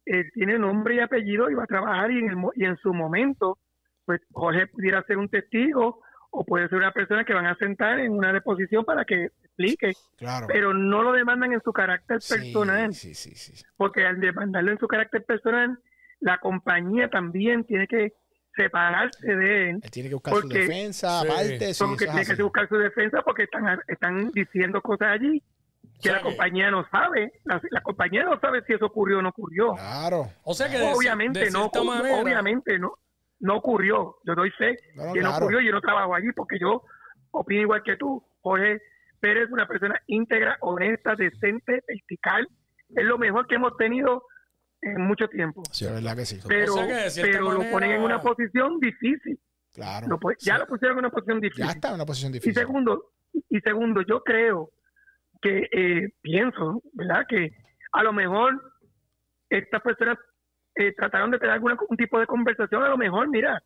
Speaker 6: eh, tiene nombre y apellido y va a trabajar y en, el y en su momento, pues Jorge pudiera ser un testigo o puede ser una persona que van a sentar en una deposición para que explique,
Speaker 2: claro.
Speaker 6: pero no lo demandan en su carácter
Speaker 2: Sí,
Speaker 6: personal
Speaker 2: sí, sí, sí.
Speaker 6: porque al demandarlo en su carácter personal, la compañía también tiene que separarse de él,
Speaker 2: Él tiene que buscar su defensa,
Speaker 1: Sí.
Speaker 2: aparte. sí,
Speaker 6: porque tiene que
Speaker 2: así.
Speaker 6: buscar su defensa porque están, están diciendo cosas allí que
Speaker 1: O sea
Speaker 6: la
Speaker 1: que-
Speaker 6: compañía no sabe, la, la compañía no sabe si eso ocurrió o no ocurrió.
Speaker 2: Claro.
Speaker 1: O sea que
Speaker 6: obviamente
Speaker 1: de
Speaker 6: no,
Speaker 1: manera.
Speaker 6: obviamente no, no ocurrió. Yo doy fe
Speaker 2: No, no,
Speaker 6: que no
Speaker 2: claro.
Speaker 6: ocurrió. Yo no trabajo allí porque yo opino igual que tú. Jorge Pérez es una persona íntegra, honesta, decente, vertical. Es lo mejor que hemos tenido en mucho tiempo.
Speaker 2: Sí, es verdad que sí.
Speaker 6: Pero,
Speaker 1: O sea que de cierta
Speaker 6: pero lo ponen en una posición difícil.
Speaker 2: Claro.
Speaker 6: Lo ya
Speaker 2: Sí.
Speaker 6: lo pusieron en una posición difícil.
Speaker 2: Ya está en una posición
Speaker 6: Y
Speaker 2: difícil.
Speaker 6: segundo, y segundo, yo creo que eh, pienso, ¿verdad? Que a lo mejor estas personas eh, trataron de tener algún un tipo de conversación, a lo mejor, mira,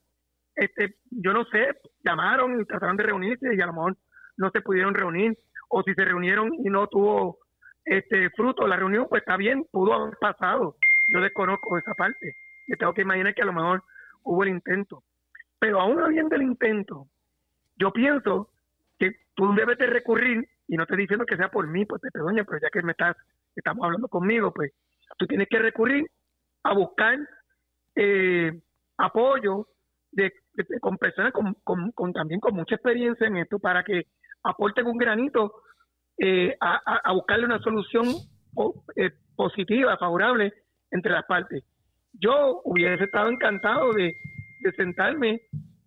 Speaker 6: este, yo no sé, llamaron y trataron de reunirse y a lo mejor no se pudieron reunir, o si se reunieron y no tuvo este fruto la reunión, pues está bien, pudo haber pasado. Yo desconozco esa parte. Me tengo que imaginar que a lo mejor hubo el intento. Pero aún habiendo el intento, yo pienso que tú debes de recurrir, y no estoy diciendo que sea por mí, pues te doña, pero ya que me estás, estamos hablando conmigo, pues tú tienes que recurrir a buscar eh, apoyo de, con personas con, también con mucha experiencia en esto para que aporten un granito eh, a, buscarle una solución eh, positiva, favorable entre las partes. Yo hubiese estado encantado de, de sentarme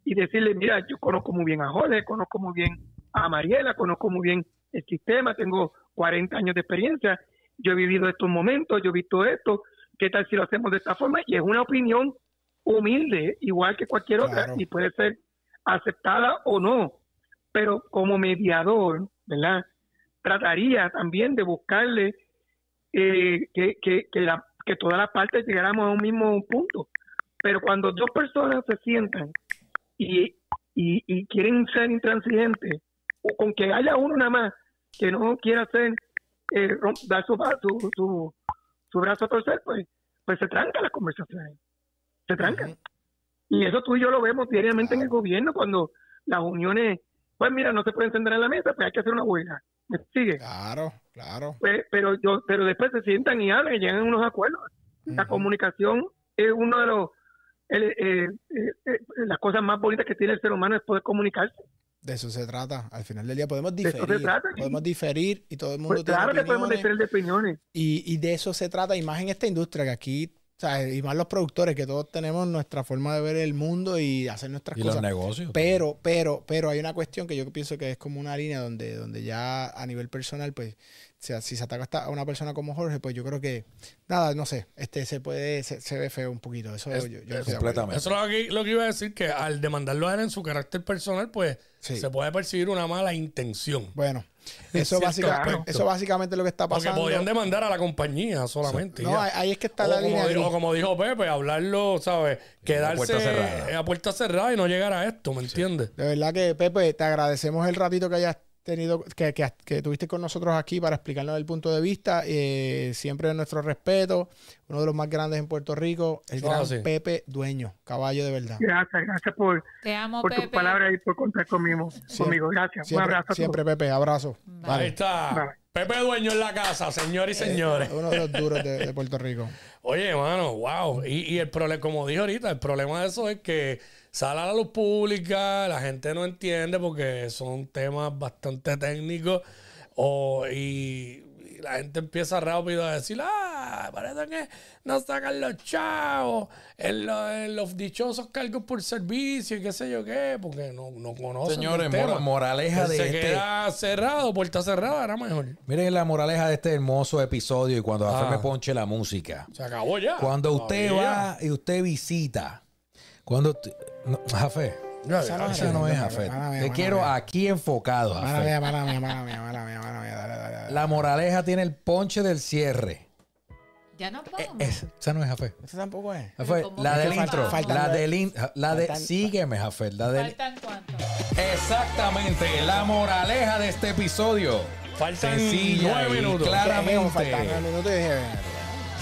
Speaker 6: y decirle, mira, yo conozco muy bien a Jorge, conozco muy bien a Mariela, conozco muy bien el sistema, tengo 40 años de experiencia, yo he vivido estos momentos, yo he visto esto, ¿qué tal si lo hacemos de esta forma? Y es una opinión humilde, igual que cualquier otra,
Speaker 2: Claro.
Speaker 6: y puede ser aceptada o no, pero como mediador, ¿verdad? Trataría también de buscarle eh, que, que, que, la- que todas las partes llegáramos a un mismo punto. Pero cuando dos personas se sientan y, y, y quieren ser intransigentes, o con que haya uno nada más que no quiera hacer, eh, dar su, su, su, su brazo a torcer, pues, pues se trancan las conversaciones. Se trancan. Y eso tú y yo lo vemos diariamente en el gobierno cuando las uniones, pues mira, no se pueden sentar en la mesa, pues hay que hacer una huelga. ¿Me sigue?
Speaker 2: Claro, claro.
Speaker 6: Pues, pero yo pero después se sientan y hablan y llegan a unos acuerdos. La comunicación es uno de los el- eh, eh, eh, las cosas más bonitas que tiene el ser humano es poder comunicarse.
Speaker 2: De eso se trata. Al final del día podemos
Speaker 6: De eso se
Speaker 2: diferir.
Speaker 6: trata, sí.
Speaker 2: Podemos diferir y todo el mundo
Speaker 6: Pues
Speaker 2: tiene
Speaker 6: claro que podemos diferir de opiniones.
Speaker 2: Y, y de eso se trata, y más en esta industria, que aquí sea, y más los productores, que todos tenemos nuestra forma de ver el mundo y hacer nuestras
Speaker 4: Y los
Speaker 2: cosas.
Speaker 4: negocios.
Speaker 2: Pero, pero, pero hay una cuestión que yo pienso que es como una línea donde, donde ya a nivel personal, pues, o sea, si se ataca hasta a una persona como Jorge, pues yo creo que, nada, no sé, este se puede, se, se ve feo un poquito. Eso
Speaker 1: Es-
Speaker 2: yo, yo acuerdo.
Speaker 4: completamente.
Speaker 1: Eso es lo que, lo que iba a decir, que al demandarlo a él en su carácter personal, pues
Speaker 2: Sí.
Speaker 1: se puede percibir una mala intención.
Speaker 2: Bueno, eso, básicamente,
Speaker 1: aspecto.
Speaker 2: eso básicamente es lo que está
Speaker 1: Porque
Speaker 2: pasando.
Speaker 1: podían demandar a la compañía solamente.
Speaker 2: No, ahí, es que está
Speaker 1: o,
Speaker 2: la
Speaker 1: como
Speaker 2: línea.
Speaker 1: dijo, o como dijo Pepe, hablarlo, ¿sabes? Quedarse
Speaker 4: puerta cerrada.
Speaker 1: a puerta cerrada y no llegar a esto, ¿me entiendes?
Speaker 2: De verdad que, Pepe, te agradecemos el ratito que hayas tenido, que, que, que tuviste con nosotros aquí para explicarnos el punto de vista. Eh, siempre nuestro respeto. Uno de los más grandes en Puerto Rico, el gran. Pepe Dueño, caballo de verdad.
Speaker 6: Gracias, gracias por,
Speaker 3: Te amo,
Speaker 6: por
Speaker 3: Pepe.
Speaker 6: tus palabras y por contar conmigo. conmigo. Gracias. Un abrazo a todos.
Speaker 2: siempre Pepe, abrazo.
Speaker 1: Ahí está.
Speaker 6: Vale.
Speaker 1: Pepe Dueño en la casa, señores y señores.
Speaker 2: Uno de los duros de, de Puerto Rico. *laughs*
Speaker 1: Oye, mano, wow. Y, y el problema, como dije ahorita, el problema de eso es que sale a la luz pública, la gente no entiende porque son temas bastante técnicos. O, y, y la gente empieza rápido a decir, ah, parece que no sacan los chavos en, lo- en los dichosos cargos por servicio y qué sé yo qué, porque no, no conocen.
Speaker 4: Señores,
Speaker 1: el tema.
Speaker 4: mora- moraleja de
Speaker 1: Se
Speaker 4: este-
Speaker 1: queda cerrado, puerta cerrada, era mejor.
Speaker 4: Miren la moraleja de este hermoso episodio y cuando
Speaker 1: Ah.
Speaker 4: Me ponche la música.
Speaker 1: Se acabó ya.
Speaker 4: Cuando usted
Speaker 1: Todavía.
Speaker 4: va y usted visita, cuando no, Jafé,
Speaker 1: Ya,
Speaker 2: Esa no
Speaker 4: esa no es Jafé. Te
Speaker 2: mía,
Speaker 4: quiero aquí enfocado,
Speaker 2: Mala
Speaker 4: Jafé.
Speaker 2: mía, mala mía, mala mía, mala mía, mala mía. Dale, dale, dale.
Speaker 4: La moraleja tiene el ponche del cierre.
Speaker 3: Ya nos vamos.
Speaker 4: Es- esa no es Jafé.
Speaker 2: Ese tampoco es.
Speaker 4: Jafé,
Speaker 3: ¿cómo
Speaker 4: la del intro.
Speaker 2: faltan
Speaker 4: la
Speaker 2: de-
Speaker 4: del in- la de
Speaker 2: faltan-
Speaker 4: sígueme, Jafé. La del
Speaker 3: ¿Faltan cuánto?
Speaker 4: Exactamente, la moraleja de este episodio.
Speaker 1: Faltan
Speaker 4: Sencilla
Speaker 1: nueve minutos.
Speaker 4: Claramente.
Speaker 2: nueve minutos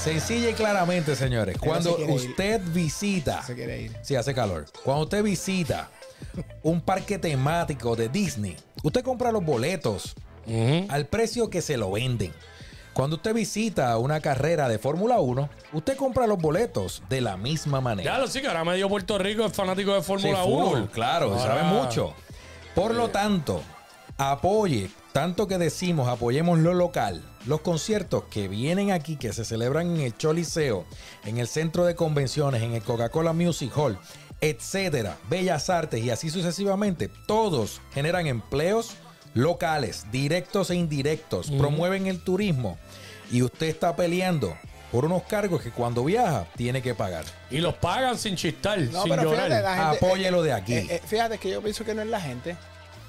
Speaker 4: Sencilla y claramente, señores. Cuando
Speaker 2: se quiere ir.
Speaker 4: usted visita,
Speaker 2: se quiere ir.
Speaker 4: si hace calor, cuando usted visita un parque temático de Disney, usted compra los boletos al precio que se lo venden. Cuando usted visita una carrera de Fórmula 1, usted compra los boletos de la misma manera.
Speaker 1: Ya lo sí, que ahora medio Puerto Rico es fanático de
Speaker 4: Sí,
Speaker 1: Fórmula
Speaker 4: full,
Speaker 1: 1.
Speaker 4: claro,
Speaker 1: Ahora-
Speaker 4: sabe mucho. Por lo tanto, apoye, tanto que decimos, apoyemos lo local. Los conciertos que vienen aquí, que se celebran en el Choliseo, en el Centro de Convenciones, en el Coca-Cola Music Hall, etcétera, Bellas Artes y así sucesivamente, todos generan empleos locales, directos e indirectos, promueven el turismo y usted está peleando por unos cargos que cuando viaja tiene que pagar.
Speaker 1: Y los pagan sin chistar,
Speaker 2: No,
Speaker 1: sin
Speaker 2: pero
Speaker 1: llorar.
Speaker 2: fíjate, la gente-
Speaker 4: Apóyelo de aquí.
Speaker 2: Eh, eh, fíjate que yo pienso que no es la gente.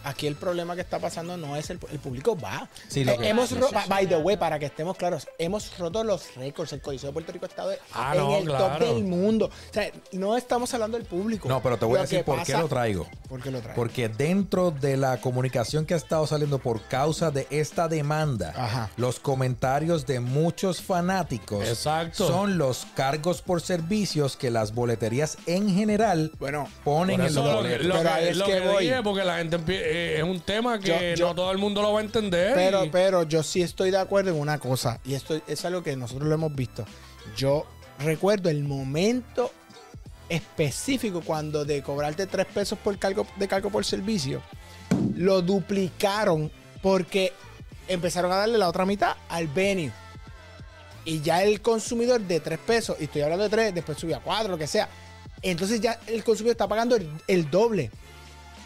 Speaker 2: Aquí el problema que está pasando no es el, el público va.
Speaker 4: Sí, lo
Speaker 2: Eh,
Speaker 4: que-
Speaker 2: hemos by- the way, para que estemos claros, hemos roto los récords. El Coliseo de Puerto Rico ha estado
Speaker 1: Ah,
Speaker 2: en
Speaker 1: no,
Speaker 2: el top del mundo. O sea, no estamos hablando del público.
Speaker 4: No, pero te voy a decir por qué lo traigo.
Speaker 2: ¿Por qué lo traigo?
Speaker 4: Porque dentro de la comunicación que ha estado saliendo por causa de esta demanda,
Speaker 2: Ajá.
Speaker 4: los comentarios de muchos fanáticos
Speaker 1: Exacto.
Speaker 4: son los cargos por servicios que las boleterías en general
Speaker 2: Bueno,
Speaker 4: ponen en los
Speaker 1: lo,
Speaker 4: boletos.
Speaker 1: lo
Speaker 2: Pero
Speaker 1: que,
Speaker 2: es
Speaker 1: lo
Speaker 2: que
Speaker 1: que
Speaker 2: voy.
Speaker 1: porque la gente eh, es un tema que
Speaker 2: Yo- yo-
Speaker 1: no todo el mundo lo va a entender.
Speaker 2: Pero,
Speaker 1: y-
Speaker 2: pero yo sí estoy de acuerdo en una cosa, y esto es algo que nosotros lo hemos visto. Yo recuerdo el momento específico cuando de cobrarte tres pesos por cargo, de cargo por servicio, lo duplicaron porque empezaron a darle la otra mitad al venue. Y ya el consumidor de tres pesos, y estoy hablando de tres, después subió a cuatro, lo que sea. Entonces ya el consumidor está pagando el, el doble.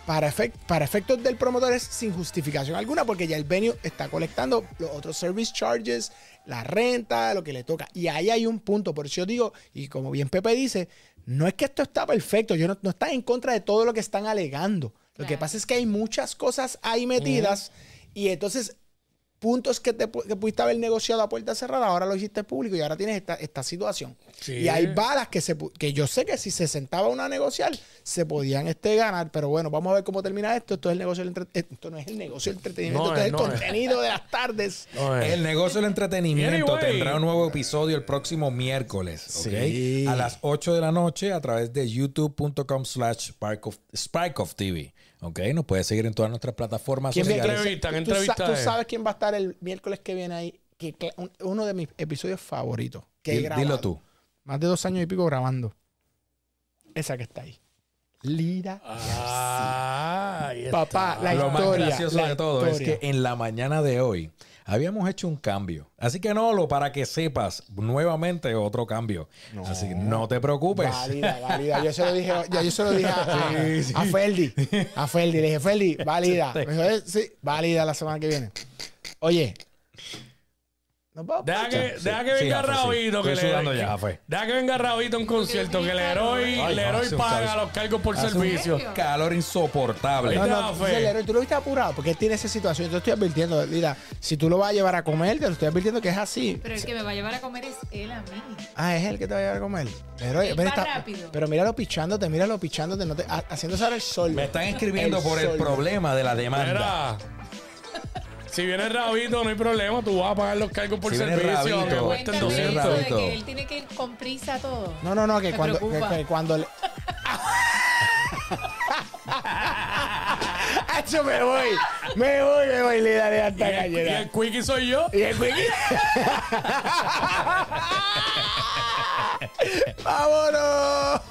Speaker 2: Para, efect- para efectos del promotor es sin justificación alguna, porque ya el venue está colectando los otros service charges, la renta, lo que le toca. Y ahí hay un punto. Por eso yo digo, y como bien Pepe dice, no es que esto está perfecto, yo no, no está en contra de todo lo que están alegando. Lo que pasa es que hay muchas cosas ahí metidas y entonces puntos que, te, que pudiste haber negociado a puerta cerrada, ahora lo hiciste público y ahora tienes esta, esta situación.
Speaker 1: Sí.
Speaker 2: Y hay balas que, se, que yo sé que si se sentaba una a negociar, se podían este, ganar, pero bueno, vamos a ver cómo termina esto. Esto es el negocio del entre- esto no es el negocio del entretenimiento,
Speaker 1: No
Speaker 2: esto
Speaker 1: es,
Speaker 2: es el
Speaker 1: no es.
Speaker 2: contenido de las tardes. *laughs*
Speaker 1: No, eh.
Speaker 4: El negocio del entretenimiento
Speaker 1: Anyway.
Speaker 4: tendrá un nuevo episodio el próximo miércoles, ¿ok?
Speaker 2: Sí.
Speaker 4: A las 8 de la noche a través de youtube.com slash Spikeoff TV, ¿ok? Nos puedes seguir en todas nuestras plataformas
Speaker 2: ¿Quién viene?
Speaker 4: sociales.
Speaker 1: Entrevista, ¿qué
Speaker 2: ¿Tú, sa-
Speaker 1: entrevista
Speaker 2: tú
Speaker 1: es?
Speaker 2: sabes quién va a estar el miércoles que viene ahí? Que, que- un- uno de mis episodios favoritos. Que
Speaker 4: Dil-. Dilo tú.
Speaker 2: Más de dos años y pico grabando. Esa que está ahí. Lira.
Speaker 1: Ah, ahí está.
Speaker 2: Papá, la
Speaker 4: Lo más
Speaker 2: historia.
Speaker 4: gracioso de todo es
Speaker 2: historia.
Speaker 4: que en la mañana de hoy habíamos hecho un cambio. Así que no, lo para que sepas, nuevamente otro cambio. Así que no te preocupes.
Speaker 2: Válida, válida. Yo se lo dije, ya yo se lo dije a, *laughs* a, a Ferdi. A Ferdi. Le dije, Ferdi, *laughs* válida. Me dijo, "Eh, sí, válida la semana que viene. Oye.
Speaker 1: Deja que, deja que
Speaker 4: Sí,
Speaker 1: venga
Speaker 4: sí.
Speaker 1: Rabito. Que
Speaker 4: Estoy
Speaker 1: le,
Speaker 4: sudando
Speaker 1: que-
Speaker 4: ya, Jafe.
Speaker 1: Deja que venga Rabito a un concierto. Que Leroy,
Speaker 4: Ay,
Speaker 1: Leroy
Speaker 4: un
Speaker 1: paga los cargos por servicio.
Speaker 4: calor insoportable.
Speaker 2: No, no, dice Leroy, tú lo viste apurado porque él tiene esa situación. Yo te estoy advirtiendo, mira, si tú lo vas a llevar a comer, te lo estoy advirtiendo que es así.
Speaker 3: Pero el que me va a llevar a comer es él a mí.
Speaker 2: Ah, es él que te va a llevar a comer. Leroy,
Speaker 3: Él
Speaker 2: ven,
Speaker 3: va
Speaker 2: está-
Speaker 3: rápido.
Speaker 2: pero míralo pichándote, míralo pichándote, no te, ha- haciéndose ahora el sol.
Speaker 4: Me están escribiendo
Speaker 2: El
Speaker 4: por el problema de la demanda.
Speaker 1: Mira. Si viene Rabito, no hay problema. Tú vas a pagar los cargos por
Speaker 4: Si viene
Speaker 1: servicio.
Speaker 4: Rabito,
Speaker 1: aunque cuesten
Speaker 4: Cuéntame
Speaker 3: Cuéntame
Speaker 1: 200.
Speaker 3: eso de
Speaker 4: Rabito.
Speaker 3: que él tiene que ir con prisa a todo.
Speaker 2: No, no, no, que
Speaker 3: Me
Speaker 2: cuando, que,
Speaker 3: preocupa.
Speaker 2: que cuando le... *laughs* Me voy, me voy, me voy, daré hasta
Speaker 1: Y el, y
Speaker 2: gallera.
Speaker 1: el quickie soy yo.
Speaker 2: Y el quickie. *laughs* *laughs* ¡Vámonos!